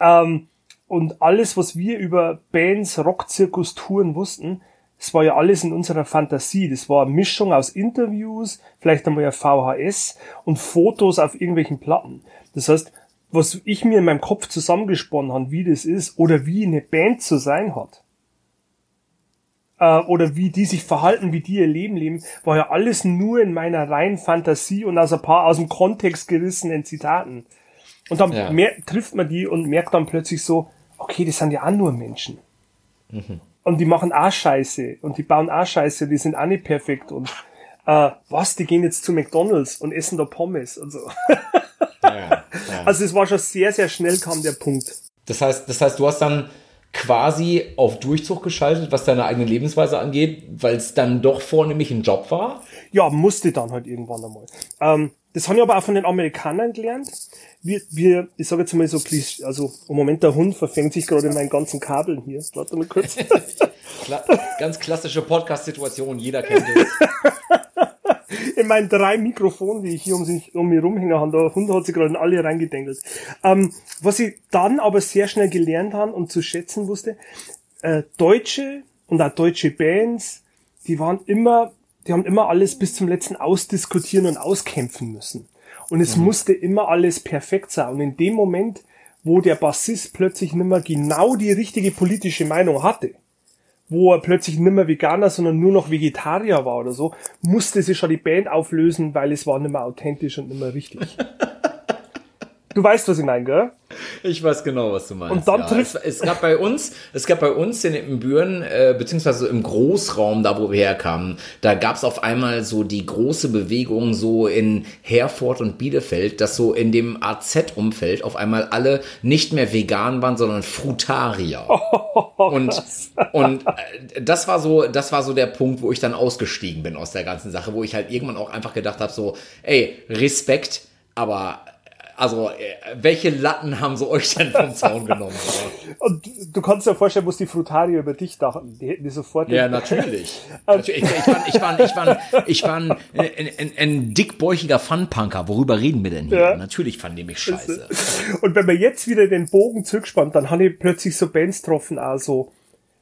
Ähm, und alles, was wir über Bands, Rockzirkus, Touren wussten, das war ja alles in unserer Fantasie. Das war eine Mischung aus Interviews, vielleicht einmal ja VHS und Fotos auf irgendwelchen Platten. Das heißt, was ich mir in meinem Kopf zusammengesponnen habe, wie das ist oder wie eine Band zu sein hat äh, oder wie die sich verhalten, wie die ihr Leben leben, war ja alles nur in meiner reinen Fantasie und aus ein paar aus dem Kontext gerissenen Zitaten. Und dann ja. mehr, trifft man die und merkt dann plötzlich so, okay, das sind ja auch nur Menschen. Mhm. Und die machen auch Scheiße und die bauen auch Scheiße, die sind auch nicht perfekt und äh, was, die gehen jetzt zu McDonalds und essen da Pommes und so. ja, ja. Also es war schon sehr, sehr schnell kam der Punkt. Das heißt, das heißt, du hast dann quasi auf Durchzug geschaltet, was deine eigene Lebensweise angeht, weil es dann doch vornehmlich ein Job war? Ja, musste dann halt irgendwann einmal. Ähm, das haben wir aber auch von den Amerikanern gelernt. Wir, wir ich sage jetzt mal so, also im Moment der Hund verfängt sich gerade in meinen ganzen Kabeln hier. Warte mal kurz. Kla ganz klassische Podcast-Situation, jeder kennt es. in meinen drei Mikrofonen, die ich hier um, sich, um mir rumhängen habe, der Hund hat sich gerade in alle reingedengelt. Ähm, was ich dann aber sehr schnell gelernt habe und zu schätzen wusste, äh, Deutsche und auch deutsche Bands, die waren immer die haben immer alles bis zum letzten ausdiskutieren und auskämpfen müssen. Und es mhm. musste immer alles perfekt sein. Und in dem Moment, wo der Bassist plötzlich nicht mehr genau die richtige politische Meinung hatte, wo er plötzlich nicht mehr Veganer, sondern nur noch Vegetarier war oder so, musste sich schon die Band auflösen, weil es war nicht mehr authentisch und nicht mehr richtig. du weißt, was ich meine, gell? Ich weiß genau, was du meinst. Und dann ja, trifft es, es, gab bei uns, es gab bei uns in Ibbenbüren, äh, beziehungsweise im Großraum, da wo wir herkamen, da gab es auf einmal so die große Bewegung so in Herford und Bielefeld, dass so in dem AZ-Umfeld auf einmal alle nicht mehr vegan waren, sondern Frutarier. Oh, und und äh, das war so, das war so der Punkt, wo ich dann ausgestiegen bin aus der ganzen Sache, wo ich halt irgendwann auch einfach gedacht habe, so, ey, Respekt, aber also, äh, welche Latten haben sie euch denn vom Zaun genommen? Und du kannst dir vorstellen, muss die Frutario über dich dachten. Die hätten die sofort. Ja, natürlich. natürlich. Ich, ich, war, ich, war, ich, war, ich war ein, ein, ein, ein dickbäuchiger Funpunker. Worüber reden wir denn hier? Ja. Natürlich fanden die mich scheiße. Und wenn man jetzt wieder den Bogen zurückspannt, dann haben die plötzlich so Bands getroffen, also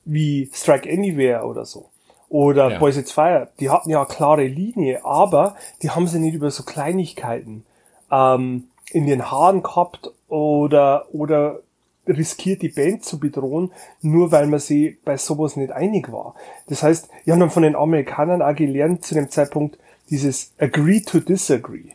wie Strike Anywhere oder so. oder ja. Boys It's Fire, die hatten ja eine klare Linie, aber die haben sie nicht über so Kleinigkeiten ähm, in den Haaren gehabt oder, oder riskiert die Band zu bedrohen, nur weil man sie bei sowas nicht einig war. Das heißt, wir haben dann von den Amerikanern auch gelernt zu dem Zeitpunkt dieses Agree to Disagree.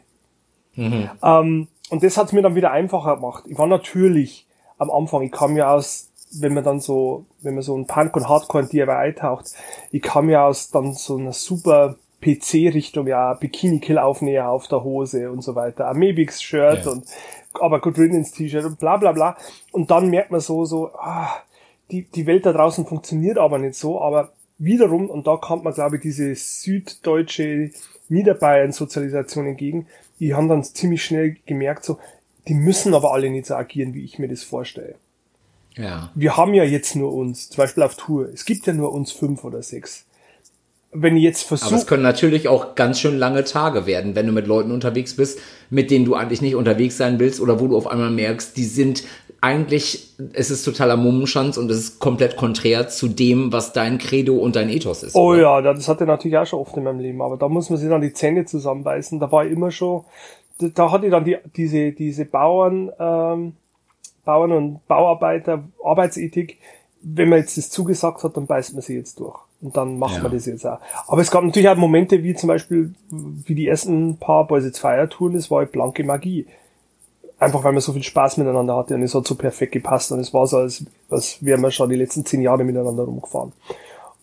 Mhm. Ähm, und das hat mir dann wieder einfacher gemacht. Ich war natürlich am Anfang, ich kam ja aus, wenn man dann so, wenn man so ein Punk und Hardcore in DIY eintaucht, ich kam ja aus dann so einer super PC-Richtung, ja, Bikini-Kill-Aufnäher auf der Hose und so weiter, Amebix-Shirt ja. und aber Good Riddance T-Shirt und bla bla bla. Und dann merkt man so, so, ah, die, die Welt da draußen funktioniert aber nicht so, aber wiederum, und da kommt man, glaube ich, diese süddeutsche Niederbayern-Sozialisation entgegen, die haben dann ziemlich schnell gemerkt, so, die müssen aber alle nicht so agieren, wie ich mir das vorstelle. Ja. Wir haben ja jetzt nur uns, zum Beispiel auf Tour. Es gibt ja nur uns fünf oder sechs wenn ich jetzt versuche. Aber es können natürlich auch ganz schön lange Tage werden, wenn du mit Leuten unterwegs bist, mit denen du eigentlich nicht unterwegs sein willst oder wo du auf einmal merkst, die sind eigentlich, es ist totaler Mummenschanz und es ist komplett konträr zu dem, was dein Credo und dein Ethos ist. Oh oder? ja, das hatte natürlich auch schon oft in meinem Leben, aber da muss man sich dann die Zähne zusammenbeißen. Da war ich immer schon, da hatte ich dann die, diese, diese Bauern, ähm, Bauern und Bauarbeiter, Arbeitsethik, wenn man jetzt das zugesagt hat, dann beißt man sie jetzt durch. Und dann macht ja. man das jetzt auch. Aber es gab natürlich auch Momente, wie zum Beispiel, wie die ersten paar Boys It's Fire Touren, das war halt blanke Magie. Einfach weil man so viel Spaß miteinander hatte und es hat so perfekt gepasst und es war so, als, als wären wir schon die letzten zehn Jahre miteinander rumgefahren.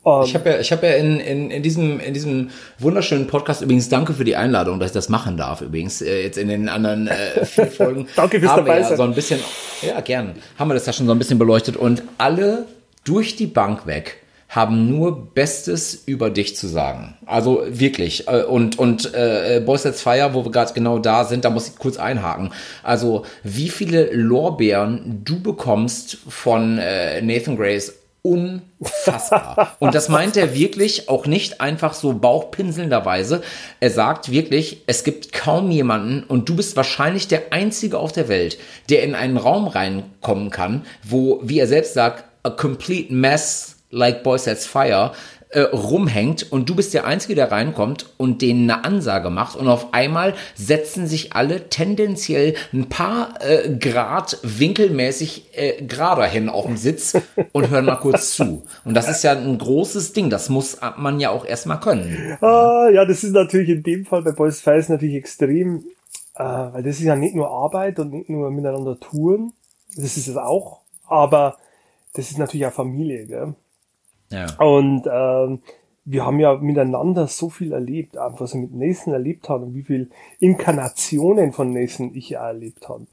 Um, ich habe ja, ich habe ja in, in, in, diesem, in diesem wunderschönen Podcast übrigens danke für die Einladung, dass ich das machen darf. Übrigens äh, jetzt in den anderen äh, vier Folgen. danke fürs dabei sein. Ja so ein bisschen, ja gern, haben wir das ja schon so ein bisschen beleuchtet und alle durch die Bank weg haben nur Bestes über dich zu sagen. Also wirklich. Äh, und, und äh, Boys Let's Fire, wo wir gerade genau da sind, da muss ich kurz einhaken. Also wie viele Lorbeeren du bekommst von äh, Nathan Grace unfassbar. Und das meint er wirklich auch nicht einfach so bauchpinselnderweise. Er sagt wirklich, es gibt kaum jemanden und du bist wahrscheinlich der Einzige auf der Welt, der in einen Raum reinkommen kann, wo, wie er selbst sagt, a complete mess like Boys Sets Fire äh, rumhängt und du bist der Einzige, der reinkommt und denen eine Ansage macht und auf einmal setzen sich alle tendenziell ein paar äh, Grad winkelmäßig äh, gerade hin auf dem Sitz und hören mal kurz zu. Und das ist ja ein großes Ding, das muss man ja auch erstmal können. Ah, ja, das ist natürlich in dem Fall bei Boys Fire natürlich extrem, äh, weil das ist ja nicht nur Arbeit und nicht nur miteinander touren, das ist es auch, aber das ist natürlich auch Familie, gell? Ja. Und ähm, wir haben ja miteinander so viel erlebt, was wir mit Nathan erlebt haben und wie viel Inkarnationen von Nathan ich ja erlebt habe.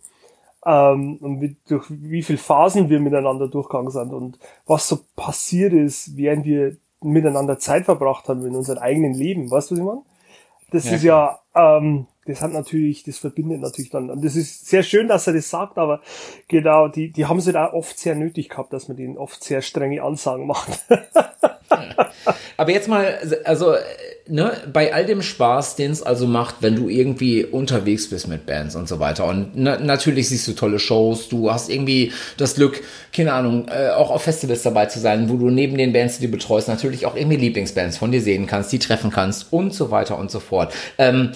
Ähm, und wie, durch wie viel Phasen wir miteinander durchgegangen sind und was so passiert ist, während wir miteinander Zeit verbracht haben in unserem eigenen Leben. Weißt du, was ich meine? Das ja, ist ja, ähm, das hat natürlich, das verbindet natürlich dann. Und das ist sehr schön, dass er das sagt, aber genau, die, die haben es da oft sehr nötig gehabt, dass man denen oft sehr strenge Ansagen macht. aber jetzt mal, also, ne, bei all dem Spaß, den es also macht, wenn du irgendwie unterwegs bist mit Bands und so weiter. Und na, natürlich siehst du tolle Shows, du hast irgendwie das Glück, keine Ahnung, äh, auch auf Festivals dabei zu sein, wo du neben den Bands, die du betreust, natürlich auch irgendwie Lieblingsbands von dir sehen kannst, die treffen kannst und so weiter und so fort. Ähm,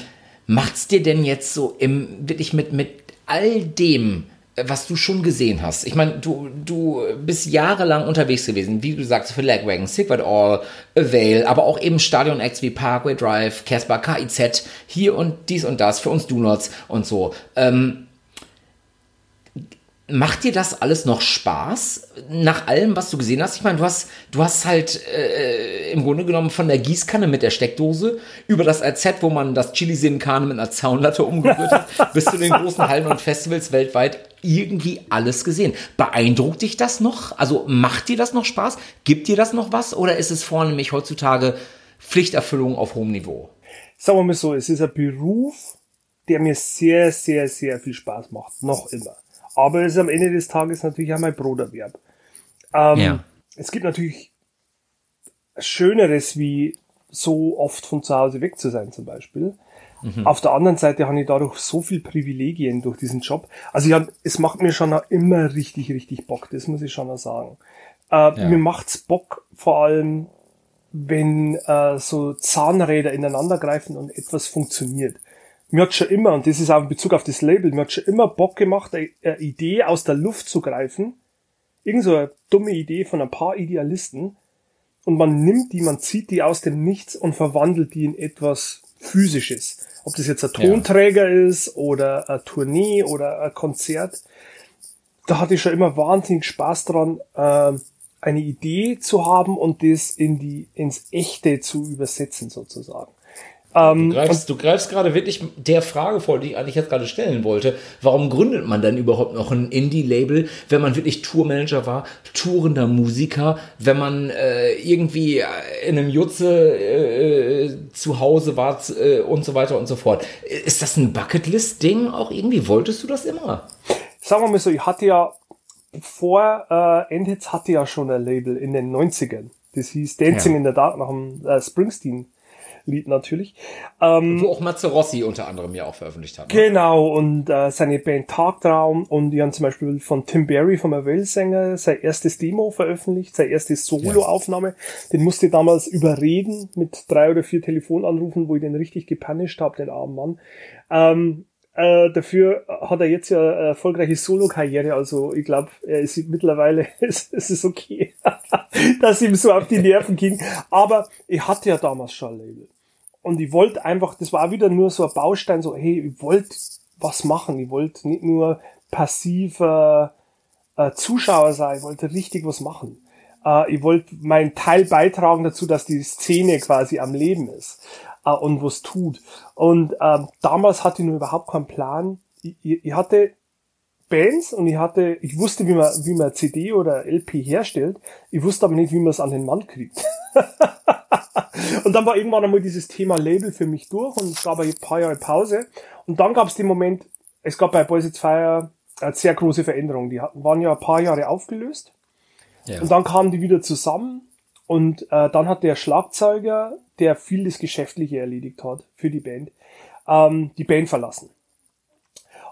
Macht's dir denn jetzt so im, wirklich mit, mit all dem, was du schon gesehen hast. Ich meine, du, du bist jahrelang unterwegs gewesen, wie du sagst, für Lagwagon, Sigward All, Avail, aber auch eben Stadion-Acts wie Parkway Drive, Casper, KIZ, hier und dies und das, für uns Donuts und so. Ähm, Macht dir das alles noch Spaß nach allem, was du gesehen hast? Ich meine, du hast, du hast halt äh, im Grunde genommen von der Gießkanne mit der Steckdose über das RZ, wo man das Chili Sin Carne mit einer Zaunlatte umgerührt hat, bis zu den großen Hallen und Festivals weltweit irgendwie alles gesehen. Beeindruckt dich das noch? Also macht dir das noch Spaß? Gibt dir das noch was? Oder ist es vornehmlich heutzutage Pflichterfüllung auf hohem Niveau? Sagen wir mal so, es ist ein Beruf, der mir sehr, sehr, sehr viel Spaß macht. Noch immer. Aber es ist am Ende des Tages natürlich auch mein Broterwerb. Ähm, ja. Es gibt natürlich Schöneres, wie so oft von zu Hause weg zu sein, zum Beispiel. Mhm. Auf der anderen Seite habe ich dadurch so viel Privilegien durch diesen Job. Also ja, es macht mir schon immer richtig, richtig Bock, das muss ich schon sagen. Äh, ja. Mir macht's Bock, vor allem wenn äh, so Zahnräder ineinander greifen und etwas funktioniert. Mir hat schon immer, und das ist auch in Bezug auf das Label, mir hat schon immer Bock gemacht, eine, eine Idee aus der Luft zu greifen. Irgend so eine dumme Idee von ein paar Idealisten. Und man nimmt die, man zieht die aus dem Nichts und verwandelt die in etwas Physisches. Ob das jetzt ein Tonträger ja. ist oder eine Tournee oder ein Konzert. Da hatte ich schon immer wahnsinnig Spaß dran, äh, eine Idee zu haben und das in die, ins Echte zu übersetzen sozusagen. Ähm, du, greifst, du greifst gerade wirklich der Frage vor, die ich eigentlich jetzt gerade stellen wollte. Warum gründet man denn überhaupt noch ein Indie-Label, wenn man wirklich Tourmanager war, tourender Musiker, wenn man äh, irgendwie in einem Jutze äh, zu Hause war äh, und so weiter und so fort? Ist das ein Bucketlist-Ding auch irgendwie? Wolltest du das immer? Sagen wir mal so, ich hatte ja vor äh, Endhits hatte ja schon ein Label in den 90ern. Das hieß Dancing ja. in the Dark nach dem äh, Springsteen Lied natürlich. Ähm, Wo auch Mazzarossi unter anderem ja auch veröffentlicht hat. Ne? Genau, und äh, seine Band Tagtraum und die haben zum Beispiel von Tim Berry vom Avail-Sänger sein erstes Demo veröffentlicht, seine erste Solo-Aufnahme. Den musste ich damals überreden mit drei oder vier Telefonanrufen, wo ich den richtig gepanischt habe, den armen Mann. Ähm, äh, dafür hat er jetzt ja eine erfolgreiche Solo-Karriere, also ich glaube, er ist mittlerweile, es, es ist okay, dass ihm so auf die Nerven ging. Aber ich hatte ja damals schon ein Label. Und ich wollte einfach, das war wieder nur so ein Baustein, so, hey, ich wollte was machen. Ich wollte nicht nur passiver äh, Zuschauer sein, ich wollte richtig was machen. Äh, ich wollte meinen Teil beitragen dazu, dass die Szene quasi am Leben ist äh, und was tut. Und äh, damals hatte ich nur überhaupt keinen Plan. Ich, ich, ich hatte Bands und ich hatte, ich wusste, wie man, wie man CD oder LP herstellt. Ich wusste aber nicht, wie man es an den Mann kriegt. und dann war irgendwann einmal dieses Thema Label für mich durch und es gab ein paar Jahre Pause. Und dann gab es den Moment, es gab bei Boys It's Fire eine sehr große Veränderung. Die hatten, waren ja ein paar Jahre aufgelöst. Ja. Und dann kamen die wieder zusammen und äh, dann hat der Schlagzeuger, der viel das Geschäftliche erledigt hat für die Band, ähm, die Band verlassen.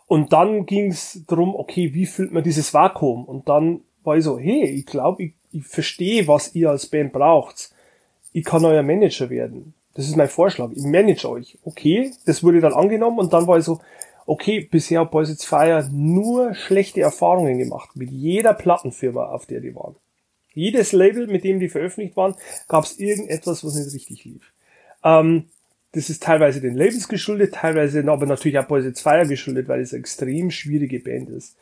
Und dann ging es darum, okay, wie füllt man dieses Vakuum? Und dann war ich so, hey, ich glaube, ich, ich verstehe, was ihr als Band braucht. Ich kann euer Manager werden. Das ist mein Vorschlag. Ich manage euch. Okay, das wurde dann angenommen und dann war ich so, okay, bisher hat Boys It's Fire nur schlechte Erfahrungen gemacht mit jeder Plattenfirma, auf der die waren. Jedes Label, mit dem die veröffentlicht waren, gab es irgendetwas, was nicht richtig lief. Ähm, das ist teilweise den Labels geschuldet, teilweise aber natürlich auch Boys Fire geschuldet, weil es eine extrem schwierige Band ist,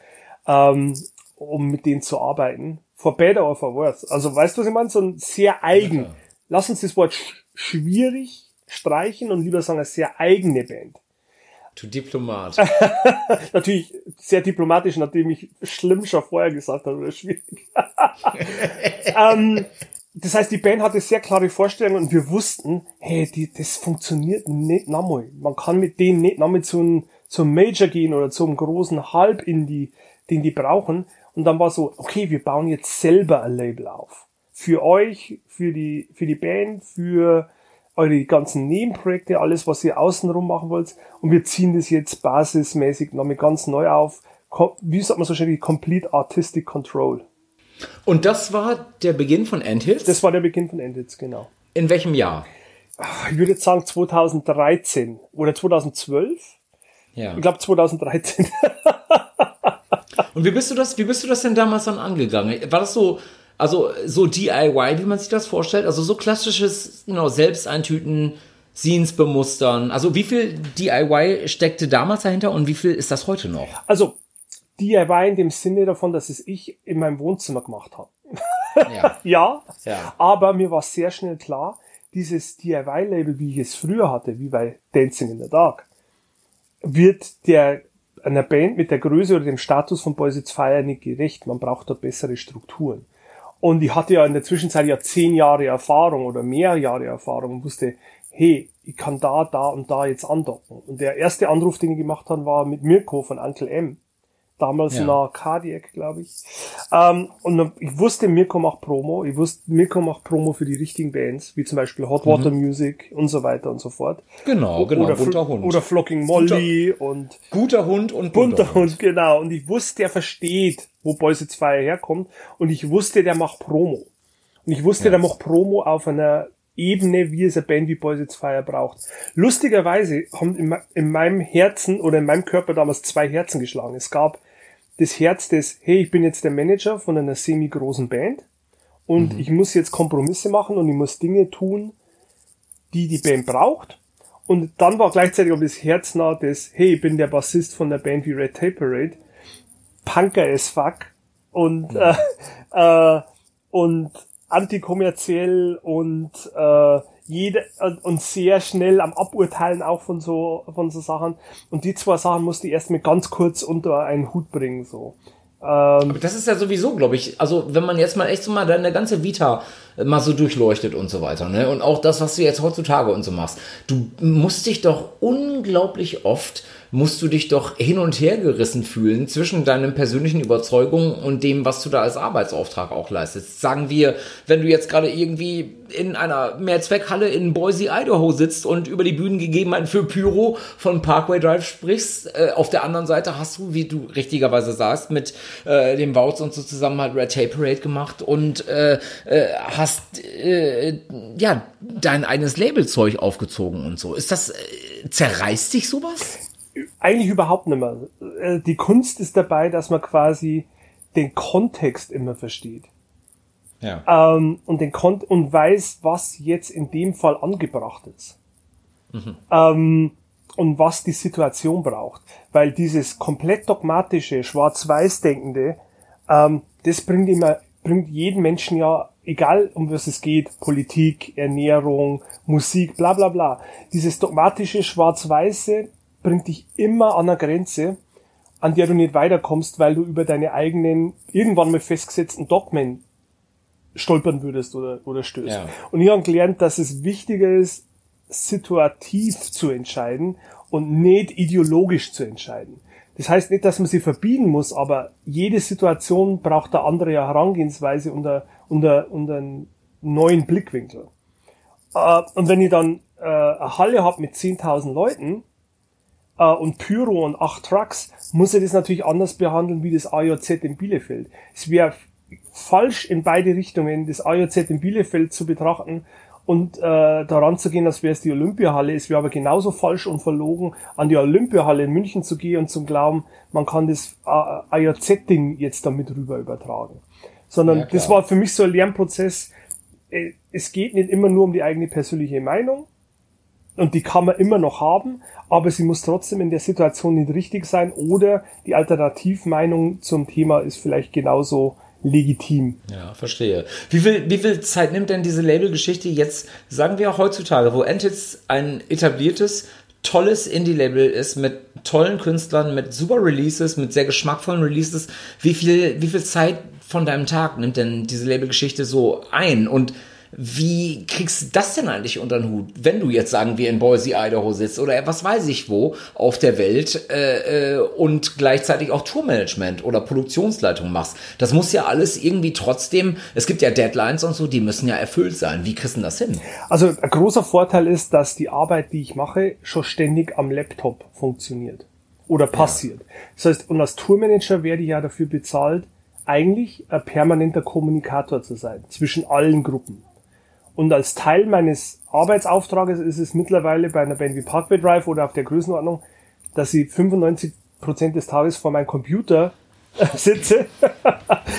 ähm, um mit denen zu arbeiten. For better or for worse. Also weißt du, was ich meine? So ein sehr eigen. Ja. Lass uns das Wort sch schwierig streichen und lieber sagen, eine sehr eigene Band. Du Diplomat. Natürlich sehr diplomatisch, nachdem ich schlimm schon vorher gesagt habe, oder schwierig. ähm, das heißt, die Band hatte sehr klare Vorstellungen und wir wussten, hey, die, das funktioniert nicht nochmal. Man kann mit denen nicht nochmal zum, zum Major gehen oder zum großen Halb-Indie, den die brauchen. Und dann war so, okay, wir bauen jetzt selber ein Label auf. Für euch, für die, für die Band, für eure ganzen Nebenprojekte, alles, was ihr außenrum machen wollt. Und wir ziehen das jetzt basismäßig nochmal ganz neu auf. Wie sagt man so schön, Complete Artistic Control. Und das war der Beginn von Endhits? Das war der Beginn von Endhits, genau. In welchem Jahr? Ich würde jetzt sagen 2013 oder 2012. Ja. Ich glaube 2013. Und wie bist du das, wie bist du das denn damals dann angegangen? War das so, also so DIY, wie man sich das vorstellt? Also so klassisches, genau, selbst eintüten, Scenes bemustern. Also wie viel DIY steckte damals dahinter und wie viel ist das heute noch? Also DIY in dem Sinne davon, dass es ich in meinem Wohnzimmer gemacht habe. Ja. ja, ja. Aber mir war sehr schnell klar, dieses DIY-Label, wie ich es früher hatte, wie bei Dancing in the Dark, wird der einer Band mit der Größe oder dem Status von Boys It's Fire nicht gerecht. Man braucht dort bessere Strukturen. Und ich hatte ja in der Zwischenzeit ja zehn Jahre Erfahrung oder mehr Jahre Erfahrung und wusste, hey, ich kann da, da und da jetzt andocken. Und der erste Anruf, den ich gemacht habe, war mit Mirko von Uncle M damals ja. nach Cardiac, glaube ich. Ähm, und ich wusste, Mirko macht Promo. Ich wusste, Mirko macht Promo für die richtigen Bands, wie zum Beispiel Hot Water mhm. Music und so weiter und so fort. Genau, genau. Oder, bunter Hund. Oder Flocking Molly guter, und guter Hund und bunter, bunter Hund. Hund. Genau. Und ich wusste, der versteht, wo Boys It's Fire herkommt. Und ich wusste, der macht Promo. Und ich wusste, ja. der macht Promo auf einer Ebene, wie es eine Band wie Boys It's Fire braucht. Lustigerweise haben in, in meinem Herzen oder in meinem Körper damals zwei Herzen geschlagen. Es gab das Herz des, hey, ich bin jetzt der Manager von einer semi-großen Band und mhm. ich muss jetzt Kompromisse machen und ich muss Dinge tun, die die Band braucht. Und dann war gleichzeitig auch das Herz nah des, hey, ich bin der Bassist von der Band wie Red Tape Parade, Punker as fuck und mhm. äh, äh, und antikommerziell und äh, jede und sehr schnell am Aburteilen auch von so von so Sachen. Und die zwei Sachen musste ich erst mit ganz kurz unter einen Hut bringen so. Ähm, Aber das ist ja sowieso, glaube ich, also wenn man jetzt mal echt so mal deine ganze Vita mal so durchleuchtet und so weiter, ne? Und auch das, was du jetzt heutzutage und so machst. Du musst dich doch unglaublich oft musst du dich doch hin und her gerissen fühlen zwischen deinen persönlichen Überzeugungen und dem, was du da als Arbeitsauftrag auch leistest. Sagen wir, wenn du jetzt gerade irgendwie in einer Mehrzweckhalle in Boise, Idaho sitzt und über die Bühnengegebenheiten für Pyro von Parkway Drive sprichst, äh, auf der anderen Seite hast du, wie du richtigerweise sagst, mit äh, dem Wouts und so zusammen halt Red Tape Parade gemacht und äh, äh, hast äh, ja dein eigenes Labelzeug aufgezogen und so. Ist das äh, zerreißt dich sowas? eigentlich überhaupt nicht mehr. Äh, die Kunst ist dabei, dass man quasi den Kontext immer versteht. Ja. Ähm, und den Kon und weiß, was jetzt in dem Fall angebracht ist. Mhm. Ähm, und was die Situation braucht. Weil dieses komplett dogmatische, schwarz-weiß-denkende, ähm, das bringt immer, bringt jeden Menschen ja, egal um was es geht, Politik, Ernährung, Musik, bla bla bla. Dieses dogmatische, schwarz-weiße bringt dich immer an eine Grenze, an der du nicht weiterkommst, weil du über deine eigenen, irgendwann mal festgesetzten Dogmen stolpern würdest oder, oder stößt. Ja. Und ich habe gelernt, dass es wichtiger ist, situativ zu entscheiden und nicht ideologisch zu entscheiden. Das heißt nicht, dass man sie verbiegen muss, aber jede Situation braucht eine andere Herangehensweise unter, unter, unter einen neuen Blickwinkel. Äh, und wenn ich dann äh, eine Halle habe mit 10.000 Leuten, äh, und Pyro und acht Trucks, muss er das natürlich anders behandeln wie das AJZ in Bielefeld. Es wäre falsch in beide Richtungen, das AJZ in Bielefeld zu betrachten und äh, daran zu gehen, als wäre es die Olympiahalle. Es wäre aber genauso falsch und verlogen, an die Olympiahalle in München zu gehen und zu glauben, man kann das äh, AJZ-Ding jetzt damit rüber übertragen. Sondern ja, das war für mich so ein Lernprozess. Äh, es geht nicht immer nur um die eigene persönliche Meinung, und die kann man immer noch haben, aber sie muss trotzdem in der Situation nicht richtig sein oder die Alternativmeinung zum Thema ist vielleicht genauso legitim. Ja, verstehe. Wie viel, wie viel Zeit nimmt denn diese Labelgeschichte jetzt, sagen wir auch heutzutage, wo Entits ein etabliertes, tolles Indie-Label ist mit tollen Künstlern, mit super Releases, mit sehr geschmackvollen Releases. Wie viel, wie viel Zeit von deinem Tag nimmt denn diese Labelgeschichte so ein? Und wie kriegst du das denn eigentlich unter den Hut, wenn du jetzt sagen wir in Boise, Idaho sitzt oder was weiß ich wo auf der Welt äh, äh, und gleichzeitig auch Tourmanagement oder Produktionsleitung machst? Das muss ja alles irgendwie trotzdem, es gibt ja Deadlines und so, die müssen ja erfüllt sein. Wie kriegst du das hin? Also ein großer Vorteil ist, dass die Arbeit, die ich mache, schon ständig am Laptop funktioniert oder passiert. Ja. Das heißt, und als Tourmanager werde ich ja dafür bezahlt, eigentlich ein permanenter Kommunikator zu sein zwischen allen Gruppen. Und als Teil meines Arbeitsauftrages ist es mittlerweile bei einer Band wie Parkway Drive oder auf der Größenordnung, dass ich 95 Prozent des Tages vor meinem Computer sitze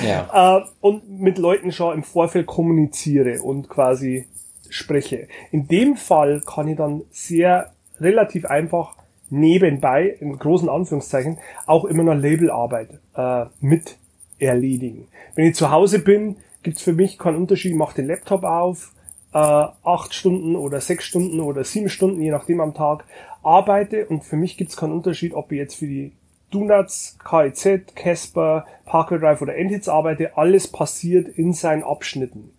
ja. Äh, und mit Leuten schon im Vorfeld kommuniziere und quasi spreche. In dem Fall kann ich dann sehr relativ einfach nebenbei, in großen Anführungszeichen, auch immer noch Labelarbeit äh, mit erledigen. Wenn ich zu Hause bin, gibt's für mich keinen Unterschied, ich mache den Laptop auf, äh, acht Stunden oder sechs Stunden oder sieben Stunden, je nachdem am Tag, arbeite und für mich gibt es keinen Unterschied, ob ich jetzt für die Donuts, KIZ, Casper, Parker Drive oder Endhits arbeite, alles passiert in seinen Abschnitten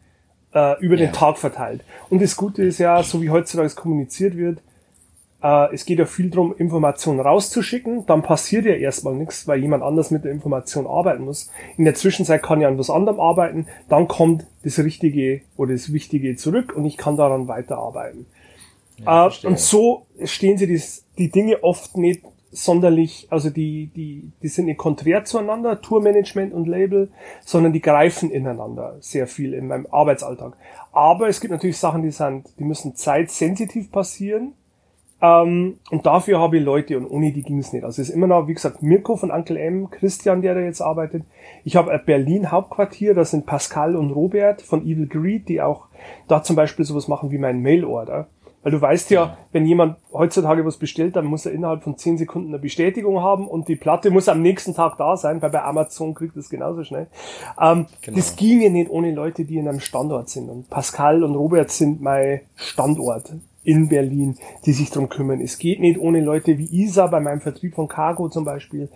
äh, über ja. den Tag verteilt. Und das Gute ist ja, so wie heutzutage kommuniziert wird, äh, es geht ja viel darum, Informationen rauszuschicken. Dann passiert ja erstmal nichts, weil jemand anders mit der Information arbeiten muss. In der Zwischenzeit kann ich an was anderem arbeiten. Dann kommt das Richtige oder das Wichtige zurück und ich kann daran weiterarbeiten. Ja, äh, und so stehen sie die, die Dinge oft nicht sonderlich, also die, die, die sind nicht konträr zueinander, Tourmanagement und Label, sondern die greifen ineinander sehr viel in meinem Arbeitsalltag. Aber es gibt natürlich Sachen, die sind, die müssen zeitsensitiv passieren. Ähm, und dafür habe ich Leute und ohne die ging es nicht. Also es ist immer noch, wie gesagt, Mirko von Uncle M, Christian, der da jetzt arbeitet. Ich habe ein Berlin Hauptquartier, das sind Pascal und Robert von Evil Greed, die auch da zum Beispiel sowas machen wie mein Mailorder. Weil du weißt ja, ja, wenn jemand heutzutage was bestellt, dann muss er innerhalb von 10 Sekunden eine Bestätigung haben und die Platte muss am nächsten Tag da sein, weil bei Amazon kriegt das genauso schnell. Ähm, genau. Das ginge nicht ohne Leute, die in einem Standort sind. Und Pascal und Robert sind mein Standort in Berlin, die sich drum kümmern. Es geht nicht ohne Leute wie Isa bei meinem Vertrieb von Cargo zum Beispiel,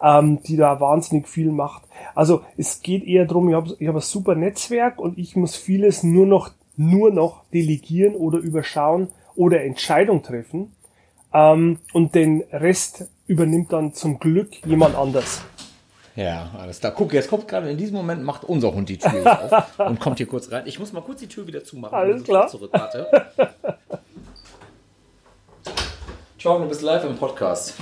ähm, die da wahnsinnig viel macht. Also es geht eher drum, ich habe ich hab ein super Netzwerk und ich muss vieles nur noch nur noch delegieren oder überschauen, oder Entscheidung treffen ähm, und den Rest übernimmt dann zum Glück jemand anders. Ja, alles klar. Guck, jetzt kommt gerade in diesem Moment, macht unser Hund die Tür auf und kommt hier kurz rein. Ich muss mal kurz die Tür wieder zumachen. Alles klar. Zurück, warte. Ciao, du bist live im Podcast.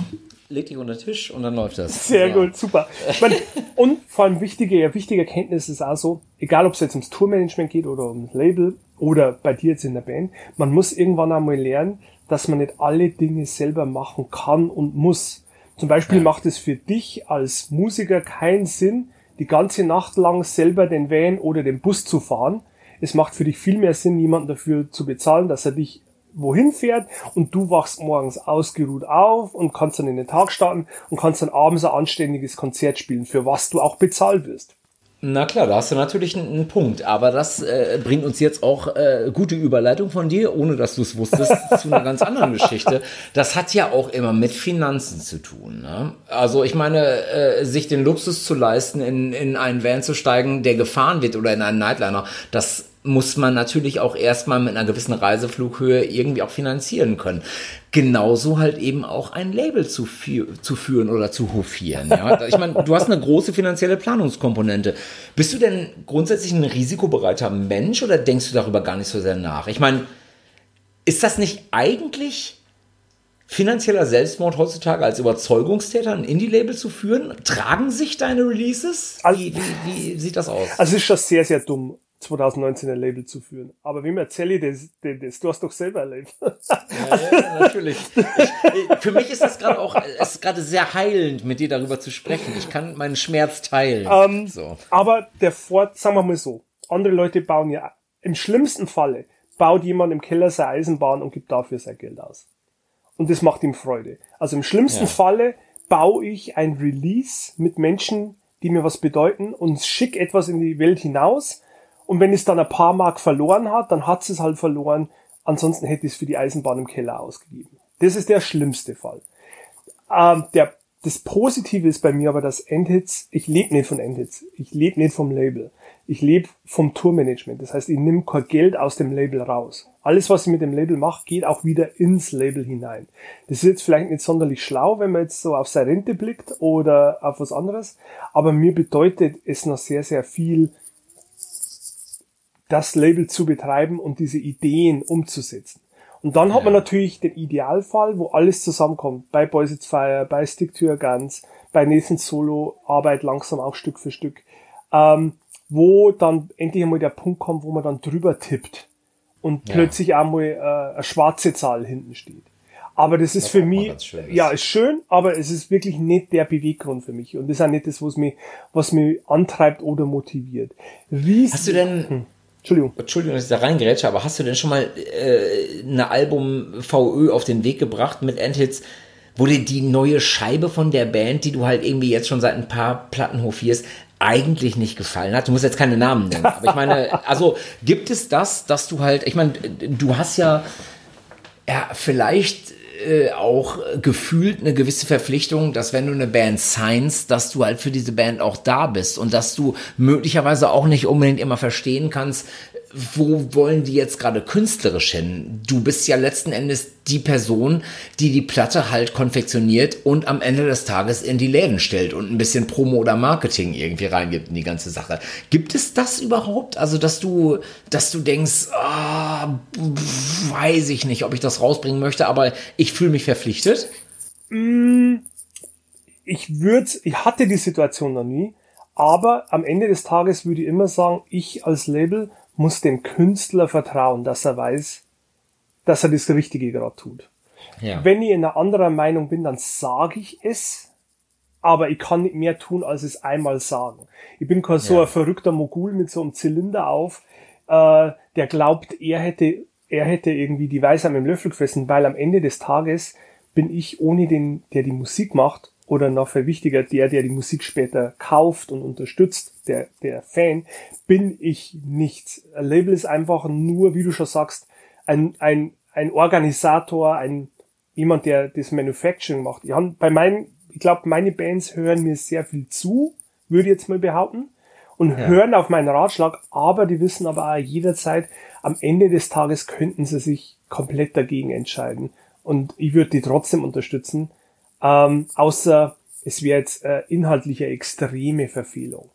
Leg dich unter den Tisch und dann läuft das. Sehr ja. gut, super. Meine, und vor allem wichtige, wichtige Erkenntnis ist also, egal ob es jetzt ums Tourmanagement geht oder ums Label oder bei dir jetzt in der Band, man muss irgendwann einmal lernen, dass man nicht alle Dinge selber machen kann und muss. Zum Beispiel ja. macht es für dich als Musiker keinen Sinn, die ganze Nacht lang selber den Van oder den Bus zu fahren. Es macht für dich viel mehr Sinn, jemanden dafür zu bezahlen, dass er dich wohin fährt und du wachst morgens ausgeruht auf und kannst dann in den Tag starten und kannst dann abends ein anständiges Konzert spielen, für was du auch bezahlt wirst. Na klar, da hast du natürlich einen, Punkt, aber das äh, bringt uns jetzt auch äh, gute Überleitung von dir, ohne dass du es wusstest, zu einer ganz anderen Geschichte. Das hat ja auch immer mit Finanzen zu tun. Ne? Also ich meine, äh, sich den Luxus zu leisten, in, in einen Van zu steigen, der gefahren wird oder in einen Nightliner, das muss man natürlich auch erstmal mit einer gewissen Reiseflughöhe irgendwie auch finanzieren können. Genauso halt eben auch ein Label zu, zu führen oder zu hofieren. Ja? Ich meine, du hast eine große finanzielle Planungskomponente. Bist du denn grundsätzlich ein risikobereiter Mensch oder denkst du darüber gar nicht so sehr nach? Ich meine, ist das nicht eigentlich finanzieller Selbstmord heutzutage als Überzeugungstäter ein Indie-Label zu führen? Tragen sich deine Releases? Wie, wie, wie sieht das aus? Also ist schon sehr, sehr dumm 2019 ein Label zu führen. Aber wem erzähle ich das, das? Du hast doch selber erlebt. Ja, ja natürlich. Ich, für mich ist das gerade auch, es ist gerade sehr heilend, mit dir darüber zu sprechen. Ich kann meinen Schmerz teilen. Ähm, so. Aber der Fort, sagen wir mal so, andere Leute bauen ja, im schlimmsten Falle baut jemand im Keller seine Eisenbahn und gibt dafür sein Geld aus. Und das macht ihm Freude. Also im schlimmsten ja. Falle baue ich ein Release mit Menschen, die mir was bedeuten und schick etwas in die Welt hinaus und wenn es dann ein paar Mark verloren hat, dann hat es halt verloren. Ansonsten hätte es für die Eisenbahn im Keller ausgegeben. Das ist der schlimmste Fall. Ähm, der, das Positive ist bei mir aber, dass Endhits, ich lebe nicht von Endhits. Ich lebe nicht vom Label. Ich lebe vom Tourmanagement. Das heißt, ich nehme kein Geld aus dem Label raus. Alles, was ich mit dem Label mache, geht auch wieder ins Label hinein. Das ist jetzt vielleicht nicht sonderlich schlau, wenn man jetzt so auf seine Rente blickt oder auf was anderes. Aber mir bedeutet es noch sehr, sehr viel, das Label zu betreiben und diese Ideen umzusetzen. Und dann hat man natürlich den Idealfall, wo alles zusammenkommt. Bei Boys It's Fire, bei Stick to Your Guns, bei Nathan Solo, Arbeit langsam auch Stück für Stück. Ähm, wo dann endlich einmal der Punkt kommt, wo man dann drüber tippt und ja. plötzlich einmal äh, eine schwarze Zahl hinten steht. Aber das ist das für mich, ja, ist schön, aber es ist wirklich nicht der Beweggrund für mich. Und das ist auch nicht das, was mich, was mich antreibt oder motiviert. Wie Hast du denn. Entschuldigung. Entschuldigung, dass ich da reingrätsche, aber hast du denn schon mal äh, eine Album-VÖ auf den Weg gebracht mit Endhits, wo dir die neue Scheibe von der Band, die du halt irgendwie jetzt schon seit ein paar Platten hofierst, eigentlich nicht gefallen hat? Du musst jetzt keine Namen nennen, aber ich meine, also gibt es das, dass du halt, ich meine, du hast ja, ja, vielleicht äh, auch gefühlt eine gewisse Verpflichtung, dass wenn du eine Band signst, dass du halt für diese Band auch da bist und dass du möglicherweise auch nicht unbedingt immer verstehen kannst, wo wollen die jetzt gerade künstlerisch hin? Du bist ja letzten Endes die Person, die die Platte halt konfektioniert und am Ende des Tages in die Läden stellt und ein bisschen Promo oder Marketing irgendwie reingibt in die ganze Sache. Gibt es das überhaupt? Also, dass du, dass du denkst, ah, weiß ich nicht, ob ich das rausbringen möchte, aber ich fühle mich verpflichtet? Mm, ich würde, ich hatte die Situation noch nie, aber am Ende des Tages würde ich immer sagen, ich als Label muss dem Künstler vertrauen, dass er weiß, dass er das Richtige gerade tut. Ja. Wenn ich in einer anderen Meinung bin, dann sage ich es, aber ich kann nicht mehr tun, als es einmal sagen. Ich bin kein so ja. ein verrückter Mogul mit so einem Zylinder auf, äh, der glaubt, er hätte, er hätte irgendwie die Weisheit mit dem Löffel gefressen, weil am Ende des Tages bin ich ohne den, der die Musik macht, oder noch viel wichtiger, der, der die Musik später kauft und unterstützt, der, der Fan, bin ich nichts. Ein Label ist einfach nur, wie du schon sagst, ein, ein, ein Organisator, ein, jemand, der das Manufacturing macht. Ich hab bei meinen, ich glaube, meine Bands hören mir sehr viel zu, würde ich jetzt mal behaupten, und ja. hören auf meinen Ratschlag, aber die wissen aber auch jederzeit, am Ende des Tages könnten sie sich komplett dagegen entscheiden. Und ich würde die trotzdem unterstützen, ähm, außer es wäre jetzt äh, inhaltliche extreme Verfehlung.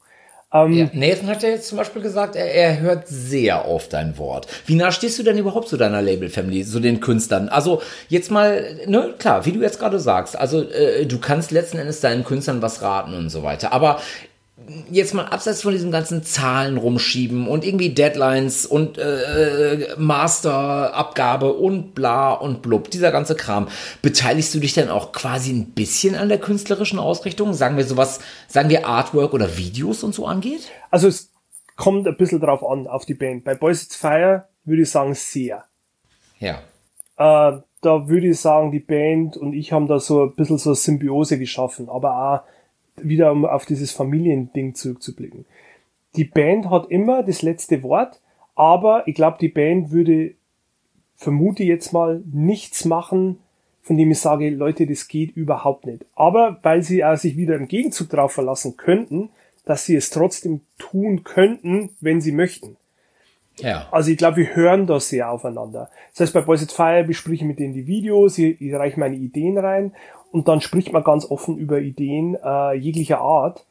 Ähm, ja, Nathan hat ja jetzt zum Beispiel gesagt, er, er hört sehr auf dein Wort. Wie nah stehst du denn überhaupt zu deiner Label-Family, zu den Künstlern? Also jetzt mal, ne, klar, wie du jetzt gerade sagst, also äh, du kannst letzten Endes deinen Künstlern was raten und so weiter. Aber jetzt mal abseits von diesem ganzen Zahlen rumschieben und irgendwie Deadlines und äh, Masterabgabe und bla und blub, dieser ganze Kram, beteiligst du dich dann auch quasi ein bisschen an der künstlerischen Ausrichtung? Sagen wir sowas, sagen wir Artwork oder Videos und so angeht? Also es kommt ein bisschen drauf an, auf die Band. Bei Boys It's Fire würde ich sagen sehr. Ja. Äh, da würde ich sagen, die Band und ich haben da so ein bisschen so Symbiose geschaffen, aber auch wieder um auf dieses Familiending zurückzublicken. Die Band hat immer das letzte Wort, aber ich glaube, die Band würde, vermute jetzt mal, nichts machen, von dem ich sage, Leute, das geht überhaupt nicht. Aber weil sie auch sich wieder im Gegenzug darauf verlassen könnten, dass sie es trotzdem tun könnten, wenn sie möchten. Ja. Also ich glaube, wir hören da sehr aufeinander. Das heißt, bei Boys at Fire bespreche ich mit denen die Videos, ich, ich reiche meine Ideen rein und dann spricht man ganz offen über Ideen äh, jeglicher Art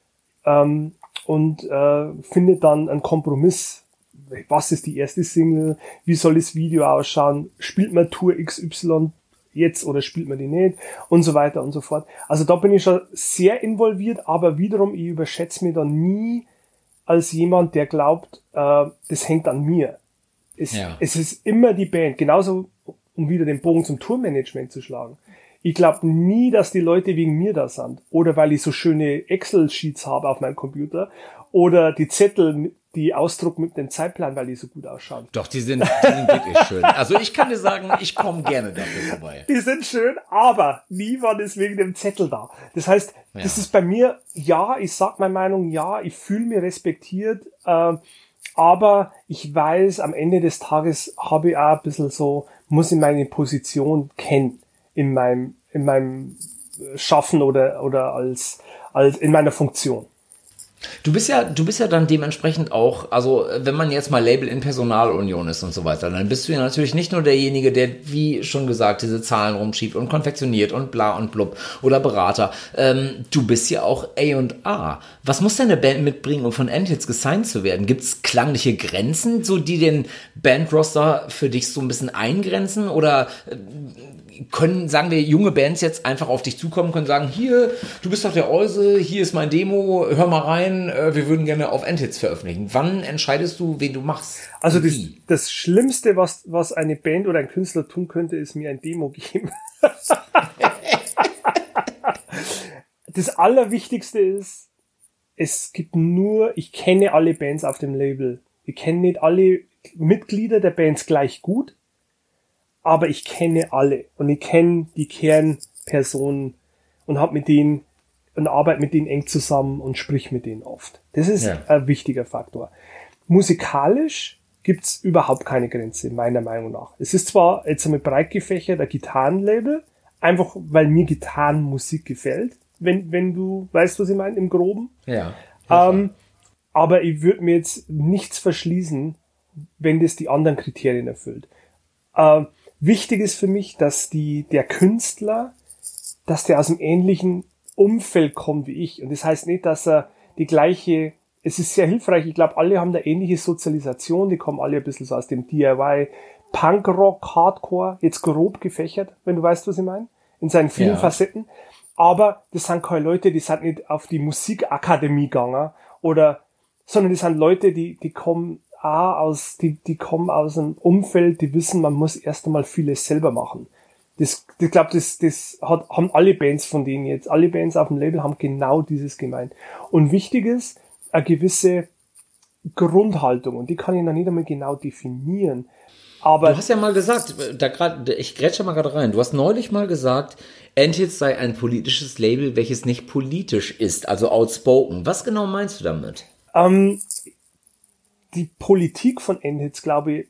ähm, und äh, findet dann einen Kompromiss. Was ist die erste Single? Wie soll das Video ausschauen? Spielt man Tour XY jetzt oder spielt man die nicht? Und so weiter und so fort. Also da bin ich schon sehr involviert, aber wiederum, ich überschätze mir dann nie als jemand, der glaubt, äh, das hängt an mir. Es, ja. es ist immer die Band, genauso um wieder den Bogen zum Tourmanagement zu schlagen. Ich glaube nie, dass die Leute wegen mir da sind. Oder weil ich so schöne Excel-Sheets habe auf meinem Computer. Oder die Zettel, die Ausdruck mit dem Zeitplan, weil die so gut ausschauen. Doch, die sind, die sind wirklich schön. Also ich kann dir sagen, ich komme gerne dafür vorbei. Die sind schön, aber nie war das wegen dem Zettel da. Das heißt, ja. das ist bei mir, ja, ich sag meine Meinung, ja, ich fühle mich respektiert, äh, aber ich weiß, am Ende des Tages habe ich auch ein bisschen so, muss ich meine Position kennen in meinem, in meinem Schaffen oder, oder als, als in meiner Funktion. Du bist ja, du bist ja dann dementsprechend auch, also wenn man jetzt mal Label in Personalunion ist und so weiter, dann bist du ja natürlich nicht nur derjenige, der, wie schon gesagt, diese Zahlen rumschiebt und konfektioniert und bla und blub oder Berater. Ähm, du bist ja auch A&A. Was muss denn eine Band mitbringen, um von Endhits gesigned zu werden? Gibt es klangliche Grenzen, so die den Bandroster für dich so ein bisschen eingrenzen oder äh, können, sagen wir, junge Bands jetzt einfach auf dich zukommen, können sagen, hier, du bist doch der Euse, hier ist mein Demo, hör mal rein, äh, wir würden gerne auf Endhits veröffentlichen. Wann entscheidest du, wen du machst? Also das, das Schlimmste, was, was eine Band oder ein Künstler tun könnte, ist mir ein Demo geben. das Allerwichtigste ist, es gibt nur, ich kenne alle Bands auf dem Label. Ich kenne nicht alle Mitglieder der Bands gleich gut, aber ich kenne alle und ich kenne die Kernpersonen und habe mit denen und arbeite mit denen eng zusammen und sprich mit denen oft. Das ist ja. ein wichtiger Faktor. Musikalisch gibt's überhaupt keine Grenze, meiner Meinung nach. Es ist zwar jetzt einmal breit gefächert ein Gitarrenlabel, einfach weil mir Gitarrenmusik gefällt, wenn, wenn du weißt, was ich meine, im Groben. Ja. Ähm, aber ich würde mir jetzt nichts verschließen, wenn das die anderen Kriterien erfüllt. Ähm, Wichtig ist für mich, dass die, der Künstler, dass der aus einem ähnlichen Umfeld kommt wie ich. Und das heißt nicht, dass er die gleiche, es ist sehr hilfreich. Ich glaube, alle haben da ähnliche Sozialisation. Die kommen alle ein bisschen so aus dem DIY, Punkrock, Hardcore, jetzt grob gefächert, wenn du weißt, was ich meine, in seinen vielen ja. Facetten. Aber das sind keine Leute, die sind nicht auf die Musikakademie gegangen oder, sondern das sind Leute, die, die kommen auch aus, die, die kommen aus einem Umfeld, die wissen, man muss erst einmal vieles selber machen. Das, ich glaube, das, das hat, haben alle Bands von denen jetzt, alle Bands auf dem Label haben genau dieses gemeint. Und wichtig ist, eine gewisse Grundhaltung, und die kann ich noch nicht einmal genau definieren. Aber du hast ja mal gesagt, da grad, ich grätsche mal gerade rein, du hast neulich mal gesagt, Endhits sei ein politisches Label, welches nicht politisch ist, also outspoken. Was genau meinst du damit? Ähm, die Politik von Endhits, glaube ich,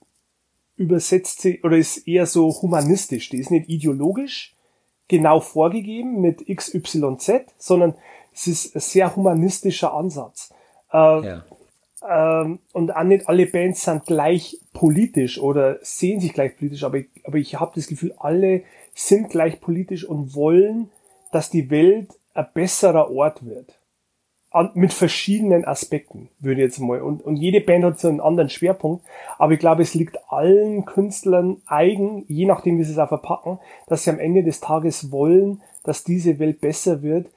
übersetzt sie oder ist eher so humanistisch. Die ist nicht ideologisch genau vorgegeben mit XYZ, sondern es ist ein sehr humanistischer Ansatz. Äh, ja. ähm, und auch nicht alle Bands sind gleich politisch oder sehen sich gleich politisch, aber ich, aber ich habe das Gefühl, alle sind gleich politisch und wollen, dass die Welt ein besserer Ort wird an, mit verschiedenen Aspekten, würde ich jetzt mal. Und, und jede Band hat so einen anderen Schwerpunkt. Aber ich glaube, es liegt allen Künstlern eigen, je nachdem, wie sie es auch verpacken, dass sie am Ende des Tages wollen, dass diese Welt besser wird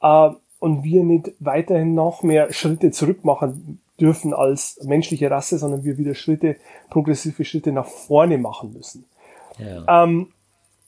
äh, und wir nicht weiterhin noch mehr Schritte zurück machen dürfen als menschliche Rasse, sondern wir wieder Schritte, progressive Schritte nach vorne machen müssen. Ja. Ähm,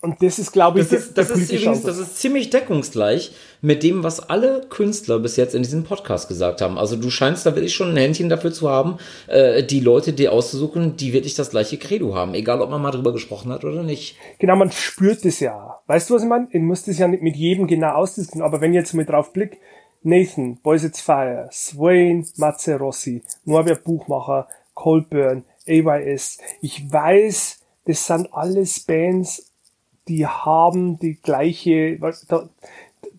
und das ist, glaube ich, das ist, das ist übrigens, das ist ziemlich deckungsgleich mit dem, was alle Künstler bis jetzt in diesem Podcast gesagt haben. Also du scheinst da wirklich schon ein Händchen dafür zu haben, äh, die Leute dir auszusuchen, die wirklich das gleiche Credo haben, egal ob man mal drüber gesprochen hat oder nicht. Genau, man spürt es ja. Weißt du, was ich meine? Ich muss das ja nicht mit jedem genau ausdiskutieren, aber wenn ich jetzt mal drauf blick, Nathan, Boys It's Fire, Swain, Matze Rossi, Norbert Buchmacher, Colburn, AYS. Ich weiß, das sind alles Bands, die haben die gleiche, da,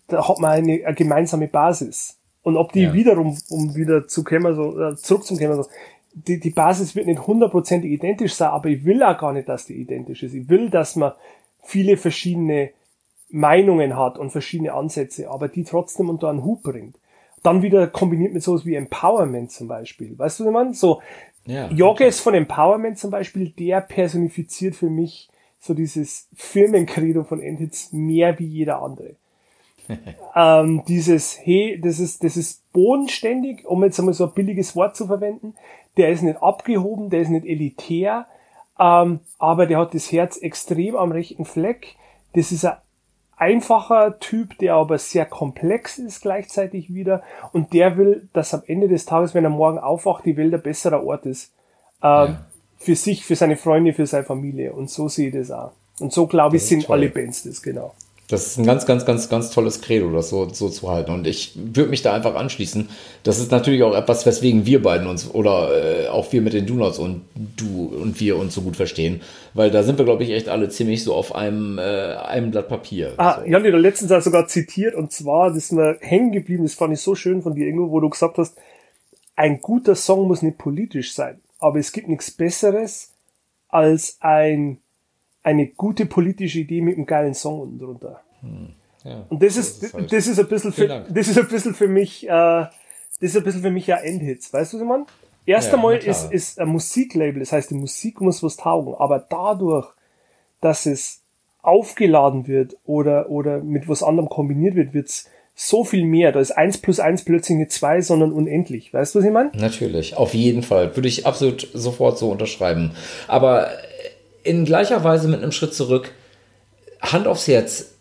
da hat man eine, eine gemeinsame Basis. Und ob die ja. wiederum, um wieder zu kommen, so, äh, zurück zum Thema, so, die, die Basis wird nicht hundertprozentig identisch sein, aber ich will auch gar nicht, dass die identisch ist. Ich will, dass man viele verschiedene Meinungen hat und verschiedene Ansätze, aber die trotzdem unter einen Hut bringt. Dann wieder kombiniert mit sowas wie Empowerment zum Beispiel. Weißt du, was ich meine? So, ja, Jogges von Empowerment zum Beispiel, der personifiziert für mich so dieses Firmenkredo von Endhits mehr wie jeder andere. ähm, dieses, hey, das ist, das ist bodenständig, um jetzt einmal so ein billiges Wort zu verwenden. Der ist nicht abgehoben, der ist nicht elitär, ähm, aber der hat das Herz extrem am rechten Fleck. Das ist ein einfacher Typ, der aber sehr komplex ist gleichzeitig wieder und der will, dass am Ende des Tages, wenn er morgen aufwacht, die Welt ein besserer Ort ist. Ähm, ja für sich, für seine Freunde, für seine Familie. Und so sehe ich das auch. Und so, glaube ich, sind toll. alle Bands das, genau. Das ist ein ganz, ganz, ganz, ganz tolles Credo, das so, so zu halten. Und ich würde mich da einfach anschließen. Das ist natürlich auch etwas, weswegen wir beiden uns oder äh, auch wir mit den Donuts und du und wir uns so gut verstehen. Weil da sind wir, glaube ich, echt alle ziemlich so auf einem, äh, einem Blatt Papier. Ah, so. ich habe dir letztens sogar zitiert und zwar, das ist mir hängen geblieben, das fand ich so schön von dir, Ingo, wo du gesagt hast, ein guter Song muss nicht politisch sein aber es gibt nichts Besseres als ein, eine gute politische Idee mit einem geilen Song unten drunter. Hm. Ja, und das, das ist, ist halt das ist ein bisschen für, das ist ein bisschen für mich, äh, das ist ein bisschen für mich ja Endhits, weißt du, was ich meine? Erst ja, einmal ist, ist ein Musiklabel, das heißt, die Musik muss was taugen, aber dadurch, dass es aufgeladen wird oder, oder mit was anderem kombiniert wird, wird's so viel mehr. Da ist eins plus eins plötzlich nicht zwei, sondern unendlich. Weißt du, was ich meine? Natürlich, auf jeden Fall. Würde ich absolut sofort so unterschreiben. Aber in gleicher Weise mit einem Schritt zurück, Hand aufs Herz.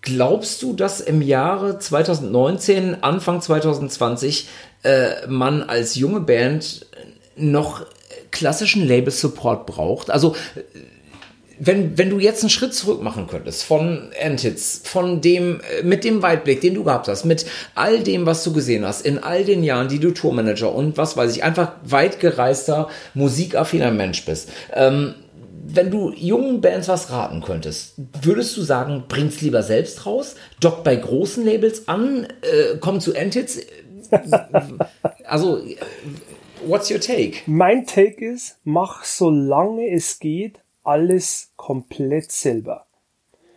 Glaubst du, dass im Jahre 2019, Anfang 2020, äh, man als junge Band noch klassischen Label-Support braucht? Also wenn, wenn du jetzt einen Schritt zurück machen könntest von Antits, von dem, äh, mit dem Weitblick, den du gehabt hast, mit all dem, was du gesehen hast, in all den Jahren, die du Tourmanager und was weiß ich, einfach weit gereister, musikaffiner Mensch bist, ähm, wenn du jungen Bands was raten könntest, würdest du sagen, bring's lieber selbst raus, dock bei großen Labels an, äh, komm zu Antits? also, what's your take? Mein Take ist, mach solange es geht alles komplett selber.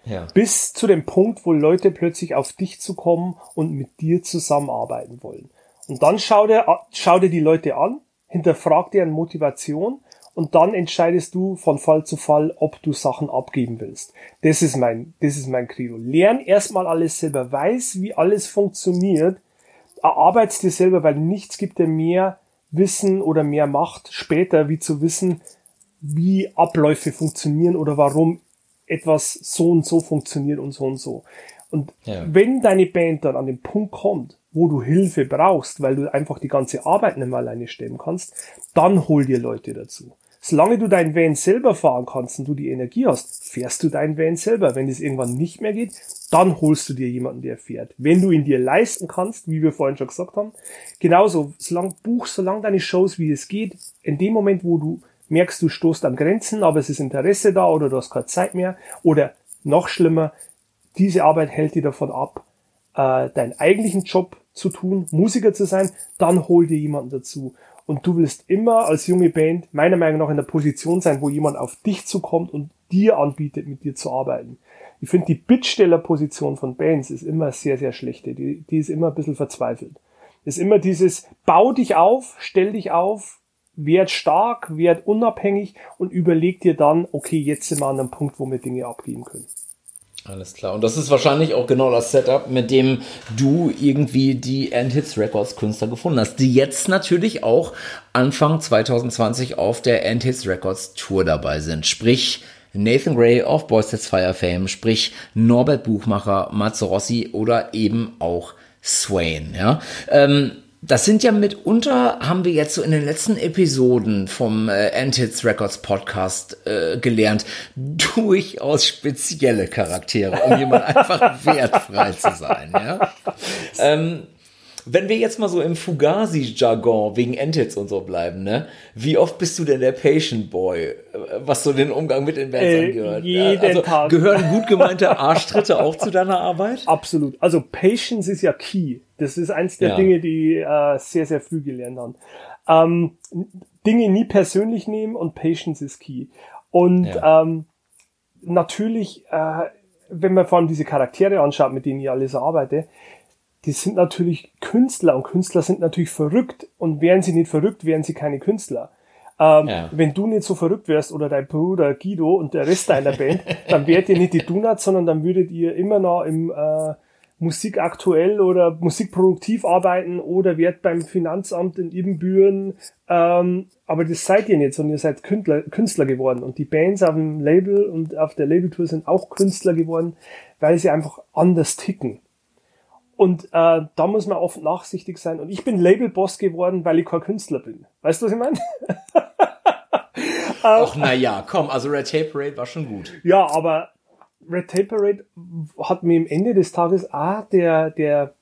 Ja. Bis zu dem Punkt, wo Leute plötzlich auf dich zu kommen und mit dir zusammenarbeiten wollen. Und dann schau dir, schau dir die Leute an, hinterfrag deren Motivation und dann entscheidest du von Fall zu Fall, ob du Sachen abgeben willst. Das ist mein, das ist mein Credo. Lern erstmal alles selber, weiß, wie alles funktioniert, erarbeitest dir selber, weil nichts gibt dir mehr Wissen oder mehr Macht später, wie zu wissen, wie Abläufe funktionieren oder warum etwas so und so funktioniert und so und so. Und ja. wenn deine Band dann an den Punkt kommt, wo du Hilfe brauchst, weil du einfach die ganze Arbeit nicht mehr alleine stemmen kannst, dann hol dir Leute dazu. Solange du dein Van selber fahren kannst und du die Energie hast, fährst du dein Van selber. Wenn es irgendwann nicht mehr geht, dann holst du dir jemanden, der fährt. Wenn du ihn dir leisten kannst, wie wir vorhin schon gesagt haben, genauso, solange buchst, solange deine Shows, wie es geht, in dem Moment, wo du merkst, du stoßt an Grenzen, aber es ist Interesse da oder du hast keine Zeit mehr oder noch schlimmer, diese Arbeit hält dir davon ab, äh, deinen eigentlichen Job zu tun, Musiker zu sein, dann hol dir jemanden dazu. Und du willst immer als junge Band meiner Meinung nach in der Position sein, wo jemand auf dich zukommt und dir anbietet, mit dir zu arbeiten. Ich finde, die Bittstellerposition von Bands ist immer sehr, sehr schlechte. Die, die ist immer ein bisschen verzweifelt. Ist immer dieses, bau dich auf, stell dich auf, werd stark, werd unabhängig und überleg dir dann, okay, jetzt sind wir an einem Punkt, wo wir Dinge abgeben können. Alles klar. Und das ist wahrscheinlich auch genau das Setup, mit dem du irgendwie die End-Hits Records Künstler gefunden hast, die jetzt natürlich auch Anfang 2020 auf der End-Hits Records Tour dabei sind. Sprich, Nathan Gray of Boys That's Fire Fame, sprich Norbert Buchmacher, Matze Rossi oder eben auch Swain, ja. Ähm, das sind ja mitunter, haben wir jetzt so in den letzten Episoden vom äh, Antids Records Podcast äh, gelernt, durchaus spezielle Charaktere, um jemand einfach wertfrei zu sein. Ja? Ähm, wenn wir jetzt mal so im Fugazi-Jargon wegen Entits und so bleiben, ne? Wie oft bist du denn der Patient Boy, was so den Umgang mit den Bands äh, angehört? Jeden also, Tag. Gehören gut gemeinte Arschtritte auch zu deiner Arbeit? Absolut. Also Patience ist ja key. Das ist eins der ja. Dinge, die äh, sehr, sehr früh gelernt haben. Ähm, Dinge nie persönlich nehmen und Patience ist key. Und ja. ähm, natürlich, äh, wenn man vor allem diese Charaktere anschaut, mit denen ich alles arbeite, die sind natürlich Künstler und Künstler sind natürlich verrückt und wären sie nicht verrückt, wären sie keine Künstler. Ähm, ja. Wenn du nicht so verrückt wärst oder dein Bruder Guido und der Rest deiner Band, dann wärt ihr nicht die Donuts, sondern dann würdet ihr immer noch im äh, Musik aktuell oder musikproduktiv arbeiten oder wärt beim Finanzamt in Ibbenbüren. Ähm, aber das seid ihr nicht, sondern ihr seid Künstler, Künstler geworden. Und die Bands auf dem Label und auf der Labeltour sind auch Künstler geworden, weil sie einfach anders ticken. Und äh, da muss man oft nachsichtig sein. Und ich bin Labelboss geworden, weil ich kein Künstler bin. Weißt du, was ich meine? Ach, na ja, komm, also Red Tape Parade war schon gut. Ja, aber Red Tape Parade hat mir am Ende des Tages auch der, der,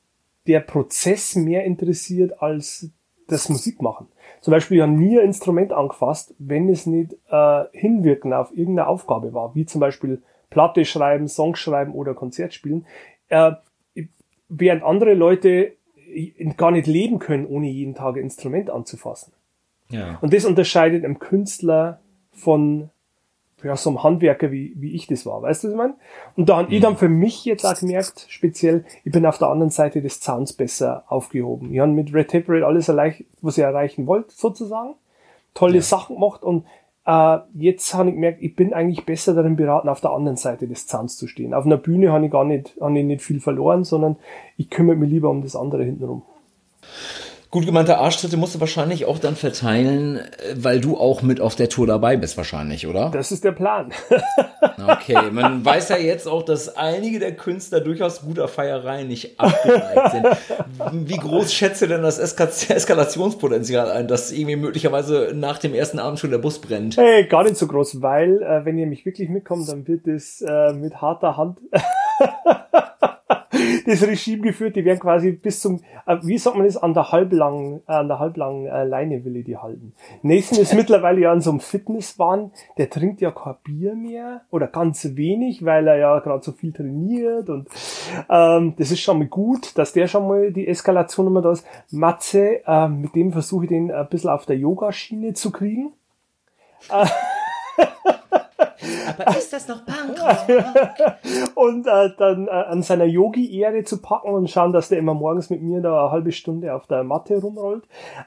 der Prozess mehr interessiert als das Musikmachen. Zum Beispiel, ich habe nie ein Instrument angefasst, wenn es nicht äh, hinwirken auf irgendeine Aufgabe war, wie zum Beispiel Platte schreiben, Songs schreiben oder Konzert spielen. Äh, während andere Leute gar nicht leben können, ohne jeden Tag ein Instrument anzufassen. Ja. Und das unterscheidet einem Künstler von ja, so einem Handwerker, wie, wie ich das war. Weißt du, was ich meine? Und da habe mhm. ich dann für mich jetzt auch gemerkt, speziell, ich bin auf der anderen Seite des Zahns besser aufgehoben. Ich habe mit Red Tape Red alles erreicht, was ich erreichen wollte, sozusagen. Tolle ja. Sachen gemacht und äh, jetzt habe ich gemerkt, ich bin eigentlich besser darin beraten, auf der anderen Seite des Zahns zu stehen. Auf einer Bühne habe ich gar nicht, habe ich nicht viel verloren, sondern ich kümmere mich lieber um das andere hintenrum. Gut gemeinte Arschtritte musst du wahrscheinlich auch dann verteilen, weil du auch mit auf der Tour dabei bist wahrscheinlich, oder? Das ist der Plan. okay, man weiß ja jetzt auch, dass einige der Künstler durchaus guter Feierei nicht abgeneigt sind. Wie groß schätze denn das Eska Eskalationspotenzial ein, dass irgendwie möglicherweise nach dem ersten Abend schon der Bus brennt? Hey, gar nicht so groß, weil äh, wenn ihr mich wirklich mitkommt, dann wird es äh, mit harter Hand das Regime geführt, die werden quasi bis zum, äh, wie sagt man das, an der halblangen, äh, an der halblangen äh, Leine will ich die halten. Nathan ist mittlerweile ja an so einem Fitnesswahn, der trinkt ja kein Bier mehr oder ganz wenig, weil er ja gerade so viel trainiert und ähm, das ist schon mal gut, dass der schon mal die Eskalation immer da ist. Matze, äh, mit dem versuche ich den ein bisschen auf der Yogaschiene zu kriegen. Aber ist das noch Punk? und äh, dann äh, an seiner Yogi-Ehre zu packen und schauen, dass der immer morgens mit mir da eine halbe Stunde auf der Matte rumrollt.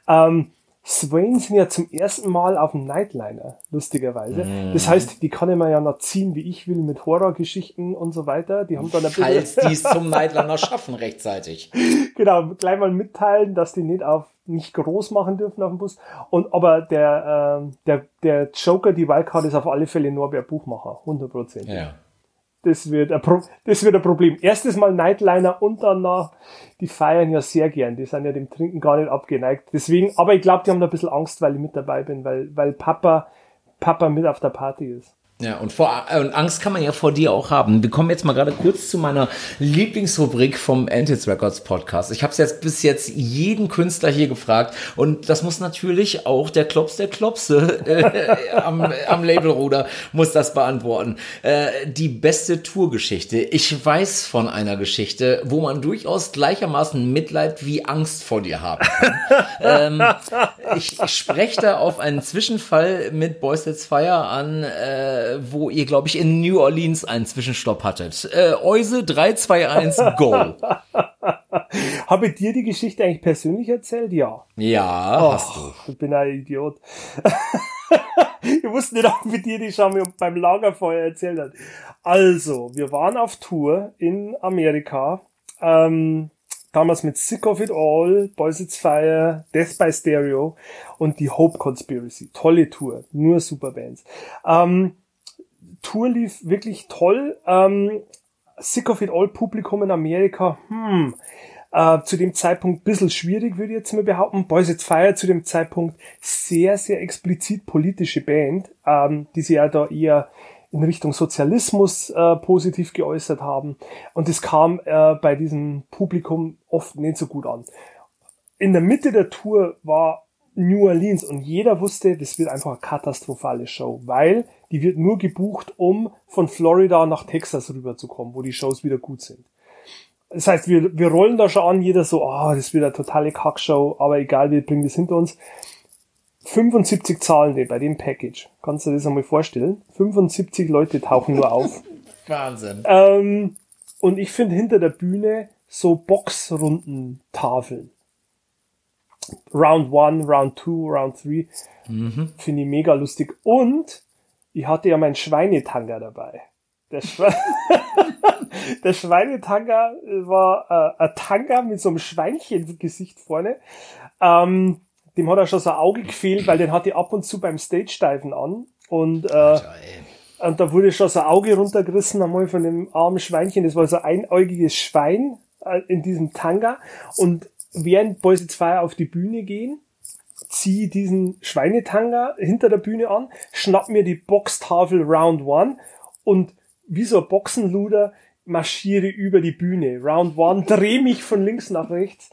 Ähm, Swain sind ja zum ersten Mal auf dem Nightliner, lustigerweise. Mm. Das heißt, die kann ich mir ja noch ziehen, wie ich will, mit Horrorgeschichten und so weiter. Die haben dann ein Falls die es zum Nightliner schaffen rechtzeitig. Genau, gleich mal mitteilen, dass die nicht auf nicht groß machen dürfen auf dem Bus. Und aber der, äh, der, der Joker, die Wildcard ist auf alle Fälle Norbert Buchmacher, 100 Prozent. Ja. Das wird, ein Pro das wird ein Problem. Erstes Mal Nightliner und danach, die feiern ja sehr gern. Die sind ja dem Trinken gar nicht abgeneigt. Deswegen, aber ich glaube, die haben da ein bisschen Angst, weil ich mit dabei bin, weil, weil Papa, Papa mit auf der Party ist. Ja, und, vor, und Angst kann man ja vor dir auch haben. Wir kommen jetzt mal gerade kurz zu meiner Lieblingsrubrik vom Antids Records Podcast. Ich habe es jetzt bis jetzt jeden Künstler hier gefragt und das muss natürlich auch der Klops der Klopse äh, am, am Labelruder muss das beantworten. Äh, die beste Tourgeschichte. Ich weiß von einer Geschichte, wo man durchaus gleichermaßen Mitleid wie Angst vor dir haben kann. ähm, ich, ich spreche da auf einen Zwischenfall mit Boys Let's Fire an, äh, äh, wo ihr, glaube ich, in New Orleans einen Zwischenstopp hattet. Äh, Euse 321 Go. Habe ich dir die Geschichte eigentlich persönlich erzählt? Ja. Ja, oh, hast du. Ich bin ein Idiot. ich wusste nicht, ob wir dir die schon beim Lagerfeuer erzählt hat. Also, wir waren auf Tour in Amerika. Ähm, damals mit Sick of It All, Boys It's Fire, Death by Stereo und die Hope Conspiracy. Tolle Tour, nur super Bands. Ähm, Tour lief wirklich toll. Ähm, Sick of It All Publikum in Amerika, hm, äh, zu dem Zeitpunkt bisschen schwierig, würde ich jetzt mal behaupten. Boys It's Fire zu dem Zeitpunkt sehr, sehr explizit politische Band, ähm, die sich ja da eher in Richtung Sozialismus äh, positiv geäußert haben. Und das kam äh, bei diesem Publikum oft nicht so gut an. In der Mitte der Tour war New Orleans und jeder wusste, das wird einfach eine katastrophale Show, weil die wird nur gebucht, um von Florida nach Texas rüberzukommen, wo die Shows wieder gut sind. Das heißt, wir, wir rollen da schon an, jeder so, ah, oh, das wird eine totale Kackshow, aber egal, wir bringen das hinter uns. 75 Zahlende bei dem Package. Kannst du dir das einmal vorstellen? 75 Leute tauchen nur auf. Wahnsinn. Ähm, und ich finde hinter der Bühne so Boxrundentafeln. Round 1, Round 2, Round 3. Mhm. Finde ich mega lustig. Und ich hatte ja meinen Schweinetanga dabei. Der, Schwe der Schweinetanga war äh, ein Tanga mit so einem Schweinchengesicht vorne. Ähm, dem hat er schon so ein Auge gefehlt, weil den hatte ich ab und zu beim Stage-Diven an. Und, äh, und da wurde schon so ein Auge runtergerissen einmal von dem armen Schweinchen. Das war so ein einäugiges Schwein äh, in diesem Tanga. Und während Boys 2 auf die Bühne gehen, ziehe diesen Schweinetanga hinter der Bühne an, schnapp mir die Boxtafel Round One und wie so ein Boxenluder marschiere über die Bühne. Round One, dreh mich von links nach rechts.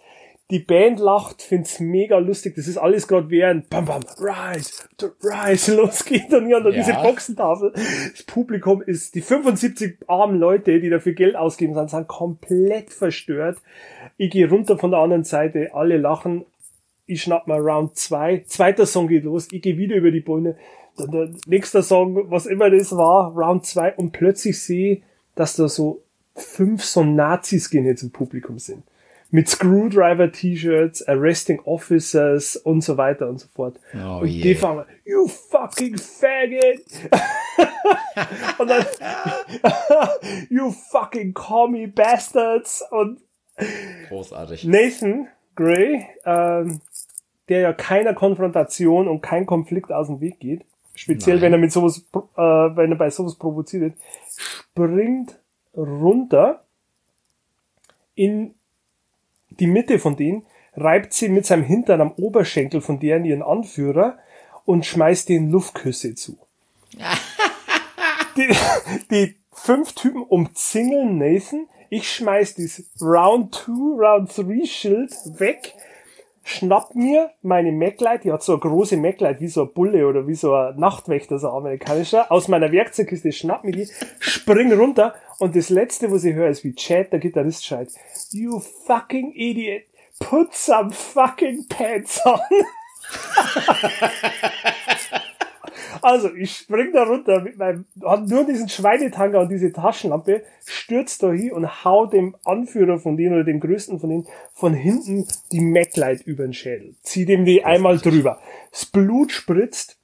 Die Band lacht, find's mega lustig. Das ist alles gerade während Bam Bam Rise, Rise losgeht und hier ja. diese Boxentafel. Das Publikum ist die 75 armen Leute, die dafür Geld ausgeben, sind, sind komplett verstört. Ich gehe runter von der anderen Seite, alle lachen ich schnapp mal Round 2, zweiter Song geht los, ich gehe wieder über die Bühne, dann der nächste Song, was immer das war, Round 2 und plötzlich sehe, dass da so fünf so Nazis gehen jetzt im Publikum sind. Mit Screwdriver-T-Shirts, Arresting Officers und so weiter und so fort. Oh und yeah. die fangen, you fucking faggot! und dann, you fucking commie bastards! Und Großartig. Nathan Gray, ähm, der ja keiner Konfrontation und kein Konflikt aus dem Weg geht, speziell Nein. wenn er mit sowas, äh, wenn er bei sowas provoziert wird, springt runter in die Mitte von denen, reibt sie mit seinem Hintern am Oberschenkel von deren ihren Anführer und schmeißt den Luftküsse zu. die, die fünf Typen umzingeln Nathan. Ich schmeiß dieses Round 2, Round 3 Schild weg schnapp mir meine Maglite, die hat so eine große Maglite, wie so ein Bulle oder wie so ein Nachtwächter, so ein amerikanischer, aus meiner Werkzeugkiste, schnapp mir die, spring runter und das letzte, was ich höre, ist wie Chad, der Gitarrist schreit, you fucking idiot, put some fucking pants on. Also, ich spring da runter mit meinem, hab nur diesen Schweinetanger und diese Taschenlampe, stürzt da hin und hau dem Anführer von denen oder dem größten von denen von hinten die Maglite über den Schädel. Zieh dem die einmal drüber. Das Blut spritzt,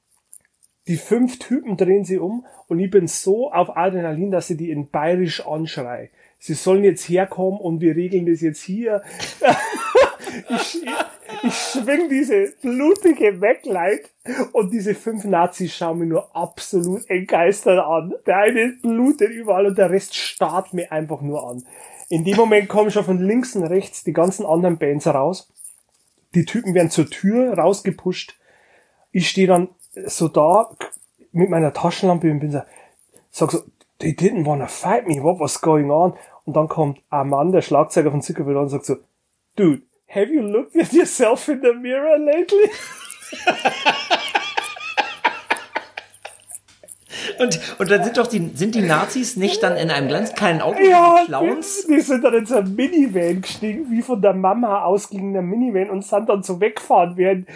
die fünf Typen drehen sie um und ich bin so auf Adrenalin, dass sie die in bayerisch anschrei. Sie sollen jetzt herkommen und wir regeln das jetzt hier. ich, ich schwing diese blutige Maglite und diese fünf Nazis schauen mich nur absolut entgeistert an. Der eine blutet überall und der Rest starrt mir einfach nur an. In dem Moment kommen schon von links und rechts die ganzen anderen Bands raus. Die Typen werden zur Tür rausgepusht. Ich stehe dann so da mit meiner Taschenlampe und bin so, sag so, they didn't wanna fight me, what was going on? Und dann kommt ein Mann, der Schlagzeuger von Zuckerbill und sagt so, dude, have you looked at yourself in the mirror lately? Und, und dann sind doch die, sind die Nazis nicht dann in einem ganz kleinen Auto Ja, die Clowns? die, die sind dann in so ein Minivan gestiegen, wie von der Mama ausgegangene Minivan und sind dann so weggefahren, während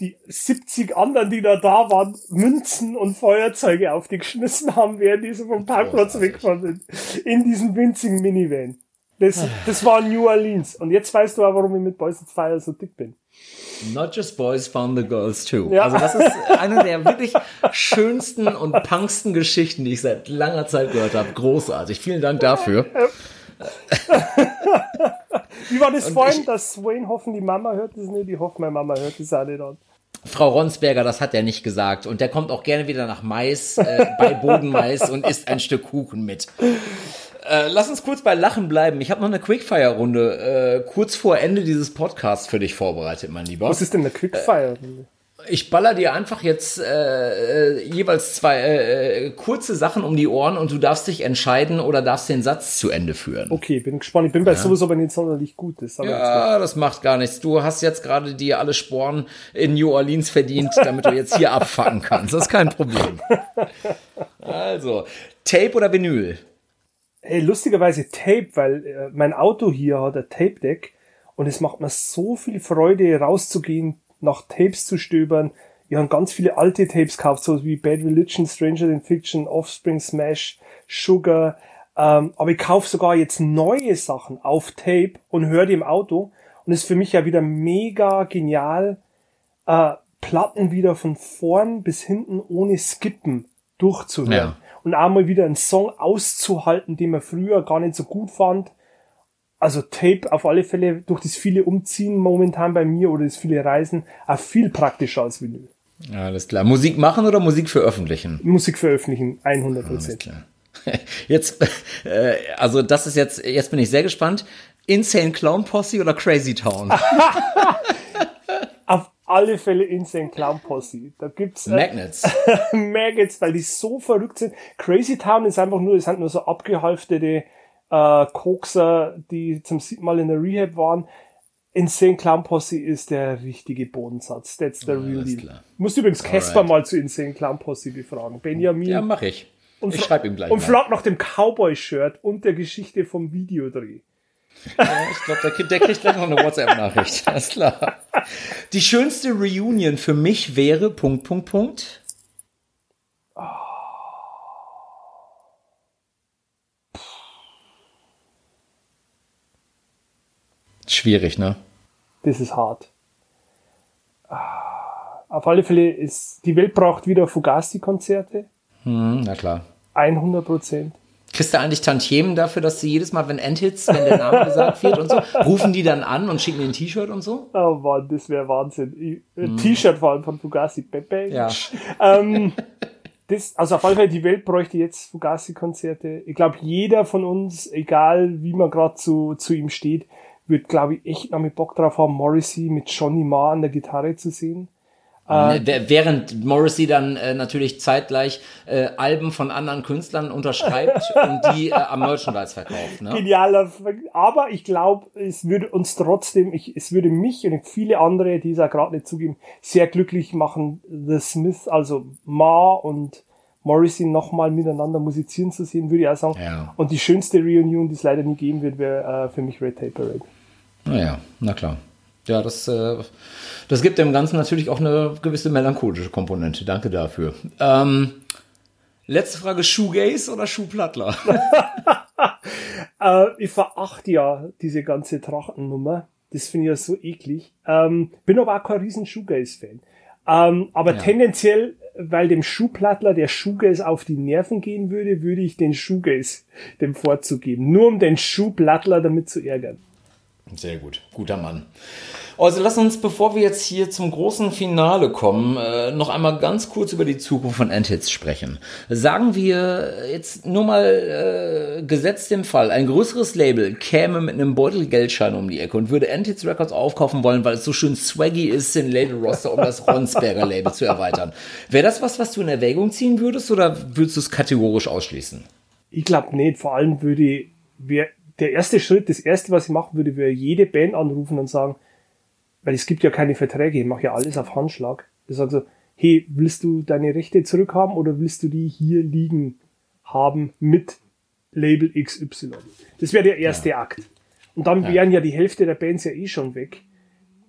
die 70 anderen, die da da waren, Münzen und Feuerzeuge auf die geschmissen haben, während die so vom Parkplatz weggefahren sind. In diesem winzigen Minivan. Das, das war New Orleans. Und jetzt weißt du auch, warum ich mit Boys at Fire so dick bin. Not just boys found the girls too. Ja. Also das ist eine der wirklich schönsten und punksten Geschichten, die ich seit langer Zeit gehört habe. Großartig. Vielen Dank dafür. Wie war das Und vorhin, ich- dass Wayne hoffen, die Mama hört das nicht? Ich hoffe, meine Mama hört das auch nicht an. Frau Ronsberger, das hat er nicht gesagt. Und der kommt auch gerne wieder nach Mais, äh, bei Bodenmais und isst ein Stück Kuchen mit. Äh, lass uns kurz bei Lachen bleiben. Ich habe noch eine Quickfire-Runde äh, kurz vor Ende dieses Podcasts für dich vorbereitet, mein Lieber. Was ist denn eine Quickfire? Ich baller dir einfach jetzt äh, äh, jeweils zwei äh, äh, kurze Sachen um die Ohren und du darfst dich entscheiden oder darfst den Satz zu Ende führen. Okay, bin gespannt. Ich bin bei sowas aber nicht sonderlich gut. Das Ja, das macht gar nichts. Du hast jetzt gerade dir alle Sporen in New Orleans verdient, damit du jetzt hier abfacken kannst. Das ist kein Problem. Also, Tape oder Vinyl? Hey, lustigerweise Tape, weil äh, mein Auto hier hat ein Tape-Deck und es macht mir so viel Freude, rauszugehen, nach Tapes zu stöbern. Wir haben ganz viele alte Tapes gekauft, so wie Bad Religion, Stranger Than Fiction, Offspring Smash, Sugar. Ähm, aber ich kaufe sogar jetzt neue Sachen auf Tape und höre die im Auto. Und ist für mich ja wieder mega genial, äh, Platten wieder von vorn bis hinten ohne Skippen durchzuhören. Ja. Und einmal wieder einen Song auszuhalten, den man früher gar nicht so gut fand. Also Tape auf alle Fälle durch das viele Umziehen momentan bei mir oder das viele Reisen auch viel praktischer als Vinyl. Alles klar. Musik machen oder Musik veröffentlichen? Musik veröffentlichen, 100 Alles Prozent. Jetzt, äh, also das ist jetzt, jetzt bin ich sehr gespannt. Insane Clown Posse oder Crazy Town? Alle Fälle Insane Clown Posse. Da gibt's äh, Magnets. Maggots, weil die so verrückt sind. Crazy Town ist einfach nur, es sind nur so abgehalftete äh, Kokser, die zum siebten Mal in der Rehab waren. Insane Clown Posse ist der richtige Bodensatz. That's the real alles deal. Du musst übrigens Casper mal zu Insane Clown Posse befragen. Benjamin. Ja, mache ich. und Ich schreibe ihm gleich Und frag nach dem Cowboy-Shirt und der Geschichte vom Videodreh. Ja, ich glaube, der, der kriegt gleich noch eine WhatsApp-Nachricht. Alles klar. Die schönste Reunion für mich wäre Punkt, Punkt, Punkt. Schwierig, ne? Das ist hart. Auf alle Fälle ist, die Welt braucht wieder Fugazi-Konzerte. Hm, na klar. 100 Prozent. Kriegst du eigentlich Tantiemen dafür, dass sie jedes Mal, wenn Endhits, wenn der Name gesagt wird und so, rufen die dann an und schicken dir ein T-Shirt und so? Oh Mann, das wäre Wahnsinn. Äh, T-Shirt vor allem von Fugazi. Pepe. Ja. Ähm, das, also auf alle Fälle, die Welt bräuchte jetzt Fugazi-Konzerte. Ich glaube, jeder von uns, egal wie man gerade zu, zu ihm steht, wird, glaube ich, echt noch mit Bock drauf haben, Morrissey mit Johnny Marr an der Gitarre zu sehen. Äh, Während Morrissey dann äh, natürlich zeitgleich äh, Alben von anderen Künstlern unterschreibt und die äh, am Merchandise verkauft. Ne? Genialer, aber ich glaube, es würde uns trotzdem, ich, es würde mich und viele andere, die es auch gerade nicht zugeben, sehr glücklich machen, The Smith, also Ma und Morrissey nochmal miteinander musizieren zu sehen, würde ich auch sagen. Ja. Und die schönste Reunion, die es leider nie geben wird, wäre äh, für mich Red Tape Parade. Naja, na klar. Ja, das, äh, das gibt dem Ganzen natürlich auch eine gewisse melancholische Komponente. Danke dafür. Ähm, letzte Frage, Shoegaze oder Schuhplattler? äh, ich verachte ja diese ganze Trachtennummer. Das finde ich ja so eklig. Ähm, bin aber auch kein riesen Shoegaze-Fan. Ähm, aber ja. tendenziell, weil dem Schuhplattler der Shoegaze auf die Nerven gehen würde, würde ich den Shoegaze dem Vorzug geben. Nur um den Schuhplattler damit zu ärgern. Sehr gut, guter Mann. Also lass uns, bevor wir jetzt hier zum großen Finale kommen, äh, noch einmal ganz kurz über die Zukunft von Endhits sprechen. Sagen wir jetzt nur mal äh, gesetzt dem Fall, ein größeres Label käme mit einem Beutel Geldschein um die Ecke und würde Endhits Records aufkaufen wollen, weil es so schön swaggy ist, den Label-Roster um das Ronsberger Label zu erweitern. Wäre das was, was du in Erwägung ziehen würdest oder würdest du es kategorisch ausschließen? Ich glaube nicht. Vor allem würde wir der erste Schritt, das erste, was ich machen würde, wäre jede Band anrufen und sagen, weil es gibt ja keine Verträge, ich mache ja alles auf Handschlag. Ich sage so, hey, willst du deine Rechte zurückhaben oder willst du die hier liegen haben mit Label XY? Das wäre der erste ja. Akt. Und dann ja. wären ja die Hälfte der Bands ja eh schon weg.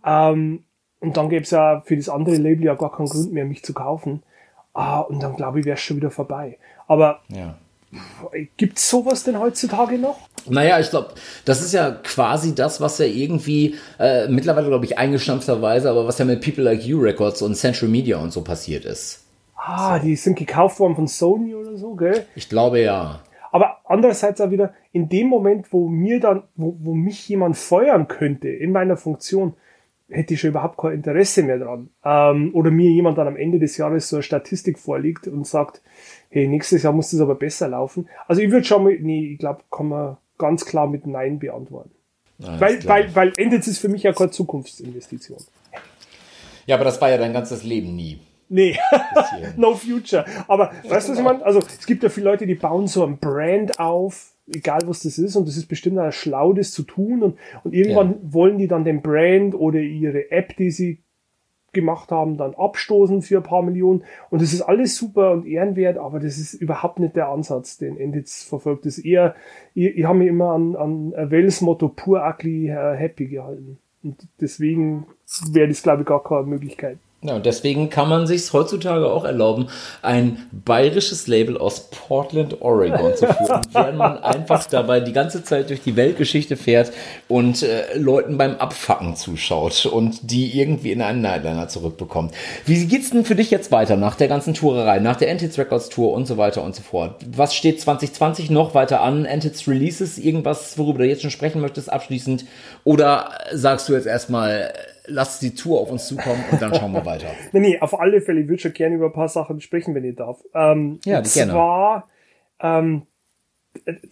Ähm, und dann gäbe es ja für das andere Label ja gar keinen Grund mehr, mich zu kaufen. Ah, und dann glaube ich, wäre es schon wieder vorbei. Aber ja. Gibt es sowas denn heutzutage noch? Naja, ich glaube, das ist ja quasi das, was ja irgendwie äh, mittlerweile, glaube ich, eingestampfterweise, aber was ja mit People Like You Records und Central Media und so passiert ist. Ah, so. die sind gekauft worden von Sony oder so, gell? Ich glaube ja. Aber andererseits auch wieder, in dem Moment, wo mir dann, wo, wo mich jemand feuern könnte in meiner Funktion, hätte ich schon überhaupt kein Interesse mehr dran. Ähm, oder mir jemand dann am Ende des Jahres so eine Statistik vorlegt und sagt, hey, nächstes Jahr muss das aber besser laufen. Also ich würde schon mal, nee, ich glaube, kann man ganz klar mit Nein beantworten. Nein, weil, weil, weil endet es für mich ja keine Zukunftsinvestition. Ja, aber das war ja dein ganzes Leben nie. Nee, no future. Aber weißt du, was ich meine? Also es gibt ja viele Leute, die bauen so ein Brand auf, egal was das ist, und das ist bestimmt auch schlau, das zu tun. Und, und irgendwann ja. wollen die dann den Brand oder ihre App, die sie gemacht haben, dann abstoßen für ein paar Millionen. Und das ist alles super und ehrenwert, aber das ist überhaupt nicht der Ansatz, den Enditz verfolgt. Das ist eher, ich, ich habe mich immer an, an Wells Motto pur ugly happy gehalten. Und deswegen wäre das, glaube ich, gar keine Möglichkeit. Ja, und deswegen kann man sich heutzutage auch erlauben, ein bayerisches Label aus Portland, Oregon zu führen, während man einfach dabei die ganze Zeit durch die Weltgeschichte fährt und äh, Leuten beim Abfacken zuschaut und die irgendwie in einen Nightliner zurückbekommt. Wie geht's denn für dich jetzt weiter nach der ganzen Tourerei, nach der Antids Records Tour und so weiter und so fort? Was steht 2020 noch weiter an? Antids Releases? Irgendwas, worüber du jetzt schon sprechen möchtest, abschließend? Oder sagst du jetzt erstmal, lasst die Tour auf uns zukommen und dann schauen wir weiter. nee, nee, auf alle Fälle, ich würde schon gerne über ein paar Sachen sprechen, wenn ihr darf. Ähm, ja, und gerne. zwar, ähm,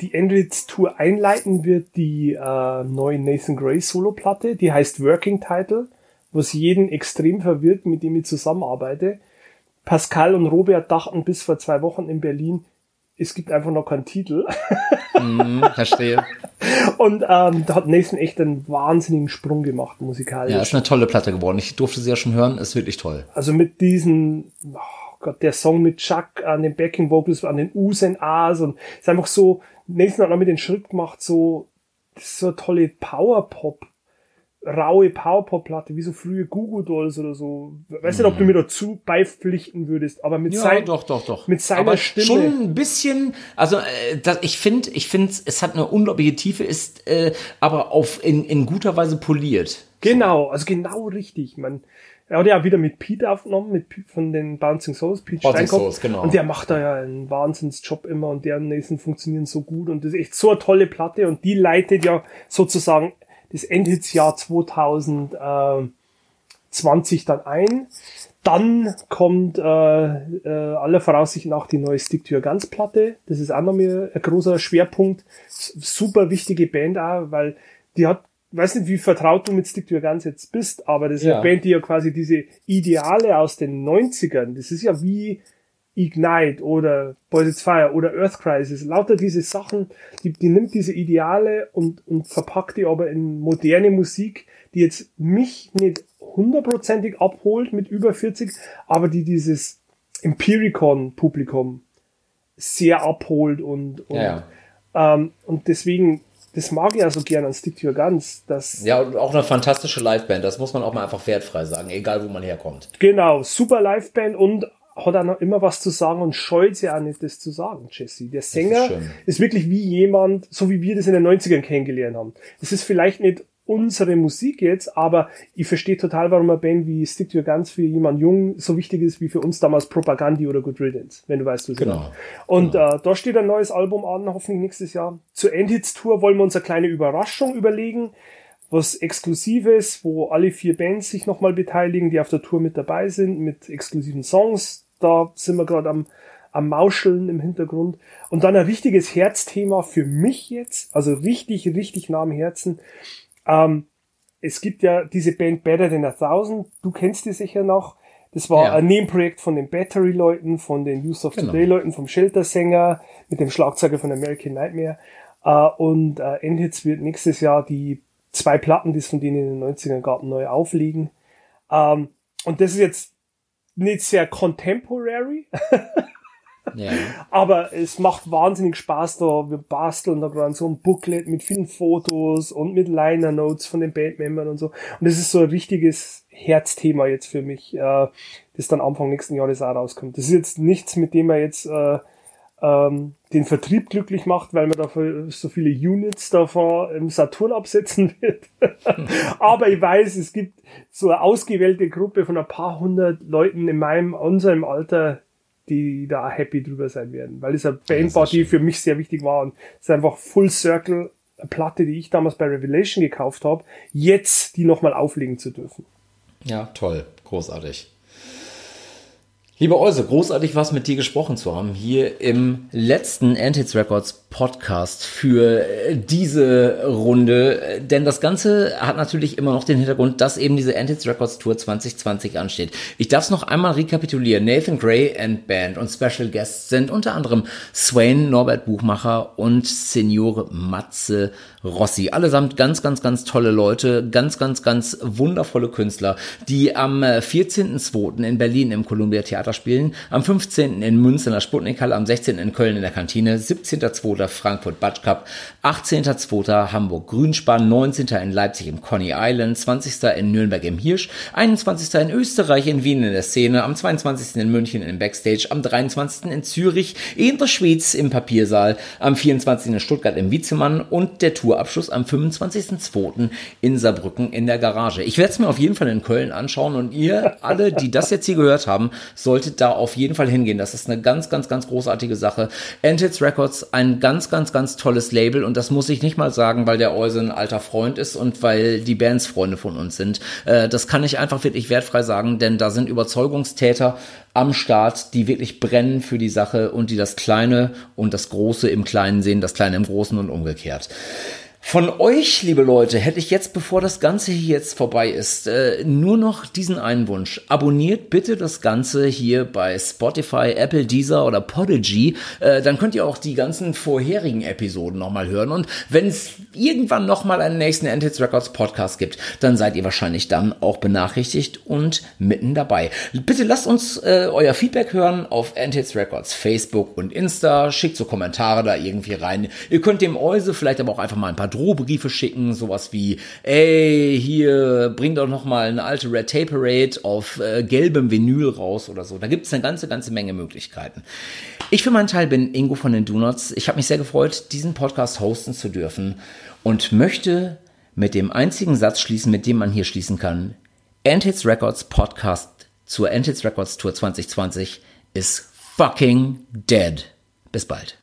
die Endritz Tour einleiten wird die äh, neue Nathan Gray Solo-Platte, die heißt Working Title, was jeden extrem verwirrt, mit dem ich zusammenarbeite. Pascal und Robert dachten bis vor zwei Wochen in Berlin, es gibt einfach noch keinen Titel. Mm, verstehe. Und ähm, da hat Nathan echt einen wahnsinnigen Sprung gemacht musikalisch. Ja, ist eine tolle Platte geworden. Ich durfte sie ja schon hören, ist wirklich toll. Also mit diesen, oh Gott, der Song mit Chuck an den Backing Vocals, an den U's und A's und ist einfach so, Nathan hat auch mit den Schritt gemacht, so, so eine tolle Power-Pop raue Powerpop-Platte, wie so frühe Google Dolls oder so. Weiß nicht, ob du mhm. mir dazu beipflichten würdest, aber mit ja, sein, doch, doch, doch. Mit seiner aber Stimme. Schon ein bisschen, also äh, das, ich finde, ich finde, es hat eine unglaubliche Tiefe, ist äh, aber auf in, in guter Weise poliert. Genau, also genau richtig. Man, er hat ja wieder mit Pete aufgenommen, mit von den Bouncing Souls, Pete Bouncing Souls, genau. Und der macht da ja einen Wahnsinnsjob immer und deren Nächsten funktionieren so gut und das ist echt so eine tolle Platte und die leitet ja sozusagen das Endhitsjahr 2020 dann ein. Dann kommt äh, äh, aller Voraussicht nach die neue Stick to Your Guns Platte. Das ist auch noch mal ein großer Schwerpunkt. Super wichtige Band auch, weil die hat, weiß nicht, wie vertraut du mit Stick to Your Guns jetzt bist, aber das ist ja. eine Band, die ja quasi diese Ideale aus den 90ern, das ist ja wie Ignite oder Boys Fire oder Earth Crisis, lauter diese Sachen, die, die nimmt diese Ideale und, und verpackt die aber in moderne Musik, die jetzt mich nicht hundertprozentig abholt mit über 40, aber die dieses Empiricon-Publikum sehr abholt und, und, ja, ja. Ähm, und deswegen das mag ich ja so gern an Stick to Your Guns. Das ja, und auch eine fantastische Liveband, das muss man auch mal einfach wertfrei sagen, egal wo man herkommt. Genau, super Liveband und hat auch noch immer was zu sagen und scheut sich auch nicht, das zu sagen, Jesse. Der Sänger ist, ist, wirklich wie jemand, so wie wir das in den 90ern kennengelernt haben. Das ist vielleicht nicht unsere Musik jetzt, aber ich verstehe total, warum eine Band wie Stick to Your Guns für jemand jung so wichtig ist, wie für uns damals Propagandi oder Good Riddance, wenn du weißt, was genau. Meine. Und genau. Äh, da steht ein neues Album an, hoffentlich nächstes Jahr. Zur Endhits Tour wollen wir uns eine kleine Überraschung überlegen, was Exklusives, wo alle vier Bands sich nochmal beteiligen, die auf der Tour mit dabei sind, mit exklusiven Songs. Da sind wir gerade am am Mauscheln im Hintergrund. Und dann ein richtiges Herzthema für mich jetzt, also richtig, richtig nah am Herzen, ähm, es gibt ja diese Band Better Than a Thousand, du kennst die sicher noch. Das war ja. ein Nebenprojekt von den Battery-Leuten, von den Youth of genau. Today-Leuten, vom Shelter-Sänger, mit dem Schlagzeuger von American Nightmare. Äh, und äh, Endhits wird nächstes Jahr die zwei Platten, die es von denen in den 90ern gab, neu auflegen. Ähm, und das ist jetzt nicht sehr contemporary, Ja. Aber es macht wahnsinnig Spaß da. Wir basteln da gerade so ein Booklet mit vielen Fotos und mit Liner Notes von den Bandmembern und so. Und das ist so ein richtiges Herzthema jetzt für mich, äh, das dann Anfang nächsten Jahres auch rauskommt. Das ist jetzt nichts, mit dem man jetzt äh, ähm, den Vertrieb glücklich macht, weil man dafür so viele Units davon im Saturn absetzen wird. Aber ich weiß, es gibt so eine ausgewählte Gruppe von ein paar hundert Leuten in meinem, unserem Alter, die da happy drüber sein werden, weil es eine Band war, die für mich sehr wichtig war und es ist einfach Full Circle, eine Platte, die ich damals bei Revelation gekauft habe, jetzt die nochmal auflegen zu dürfen. Ja, toll, großartig. Lieber Euse, großartig was mit dir gesprochen zu haben hier im letzten Antics Records Podcast für äh, diese Runde. Denn das Ganze hat natürlich immer noch den Hintergrund, dass eben diese Antics Records Tour 2020 ansteht. Ich darf es noch einmal rekapitulieren. Nathan Gray and Band und Special Guests sind unter anderem Swain, Norbert Buchmacher und Senior Matze Rossi. Allesamt ganz, ganz, ganz tolle Leute, ganz, ganz, ganz wundervolle Künstler, die am 14.02. in Berlin im Columbia Theater spielen, am 15. in Münster in der Sputnikhalle, am 16. in Köln in der Kantine, 17.02. Frankfurt Batsch Cup, 18.02. Hamburg Grünspan, 19. in Leipzig im Conny Island, 20. in Nürnberg im Hirsch, 21. in Österreich in Wien in der Szene, am 22. in München im Backstage, am 23. in Zürich, in der Schweiz im Papiersaal, am 24. in Stuttgart im Wiezemann und der Tour Tourabschluss am 25.02. in Saarbrücken in der Garage. Ich werde es mir auf jeden Fall in Köln anschauen und ihr alle, die das jetzt hier gehört haben, solltet da auf jeden Fall hingehen. Das ist eine ganz, ganz, ganz großartige Sache. Antits Records, ein ganz, ganz, ganz tolles Label und das muss ich nicht mal sagen, weil der Euse ein alter Freund ist und weil die Bands Freunde von uns sind. Äh, das kann ich einfach wirklich wertfrei sagen, denn da sind Überzeugungstäter am Start, die wirklich brennen für die Sache und die das Kleine und das Große im Kleinen sehen, das Kleine im Großen und umgekehrt. Von euch, liebe Leute, hätte ich jetzt, bevor das Ganze hier jetzt vorbei ist, äh, nur noch diesen einen Wunsch. Abonniert bitte das Ganze hier bei Spotify, Apple, Deezer oder Podigy. Äh, dann könnt ihr auch die ganzen vorherigen Episoden nochmal hören. Und wenn es irgendwann nochmal einen nächsten Endhits Records Podcast gibt, dann seid ihr wahrscheinlich dann auch benachrichtigt und mitten dabei. Bitte lasst uns äh, euer Feedback hören auf Endhits Records Facebook und Insta. Schickt so Kommentare da irgendwie rein. Ihr könnt dem Euse vielleicht aber auch einfach mal ein paar Drohbriefe schicken, sowas wie, ey, hier, bring doch noch mal eine alte Red Tape Parade auf äh, gelbem Vinyl raus oder so. Da gibt es eine ganze, ganze Menge Möglichkeiten. Ich für meinen Teil bin Ingo von den Donuts. Ich habe mich sehr gefreut, diesen Podcast hosten zu dürfen und möchte mit dem einzigen Satz schließen, mit dem man hier schließen kann. Endhits Records Podcast zur Endhits Records Tour 2020 ist fucking dead. Bis bald.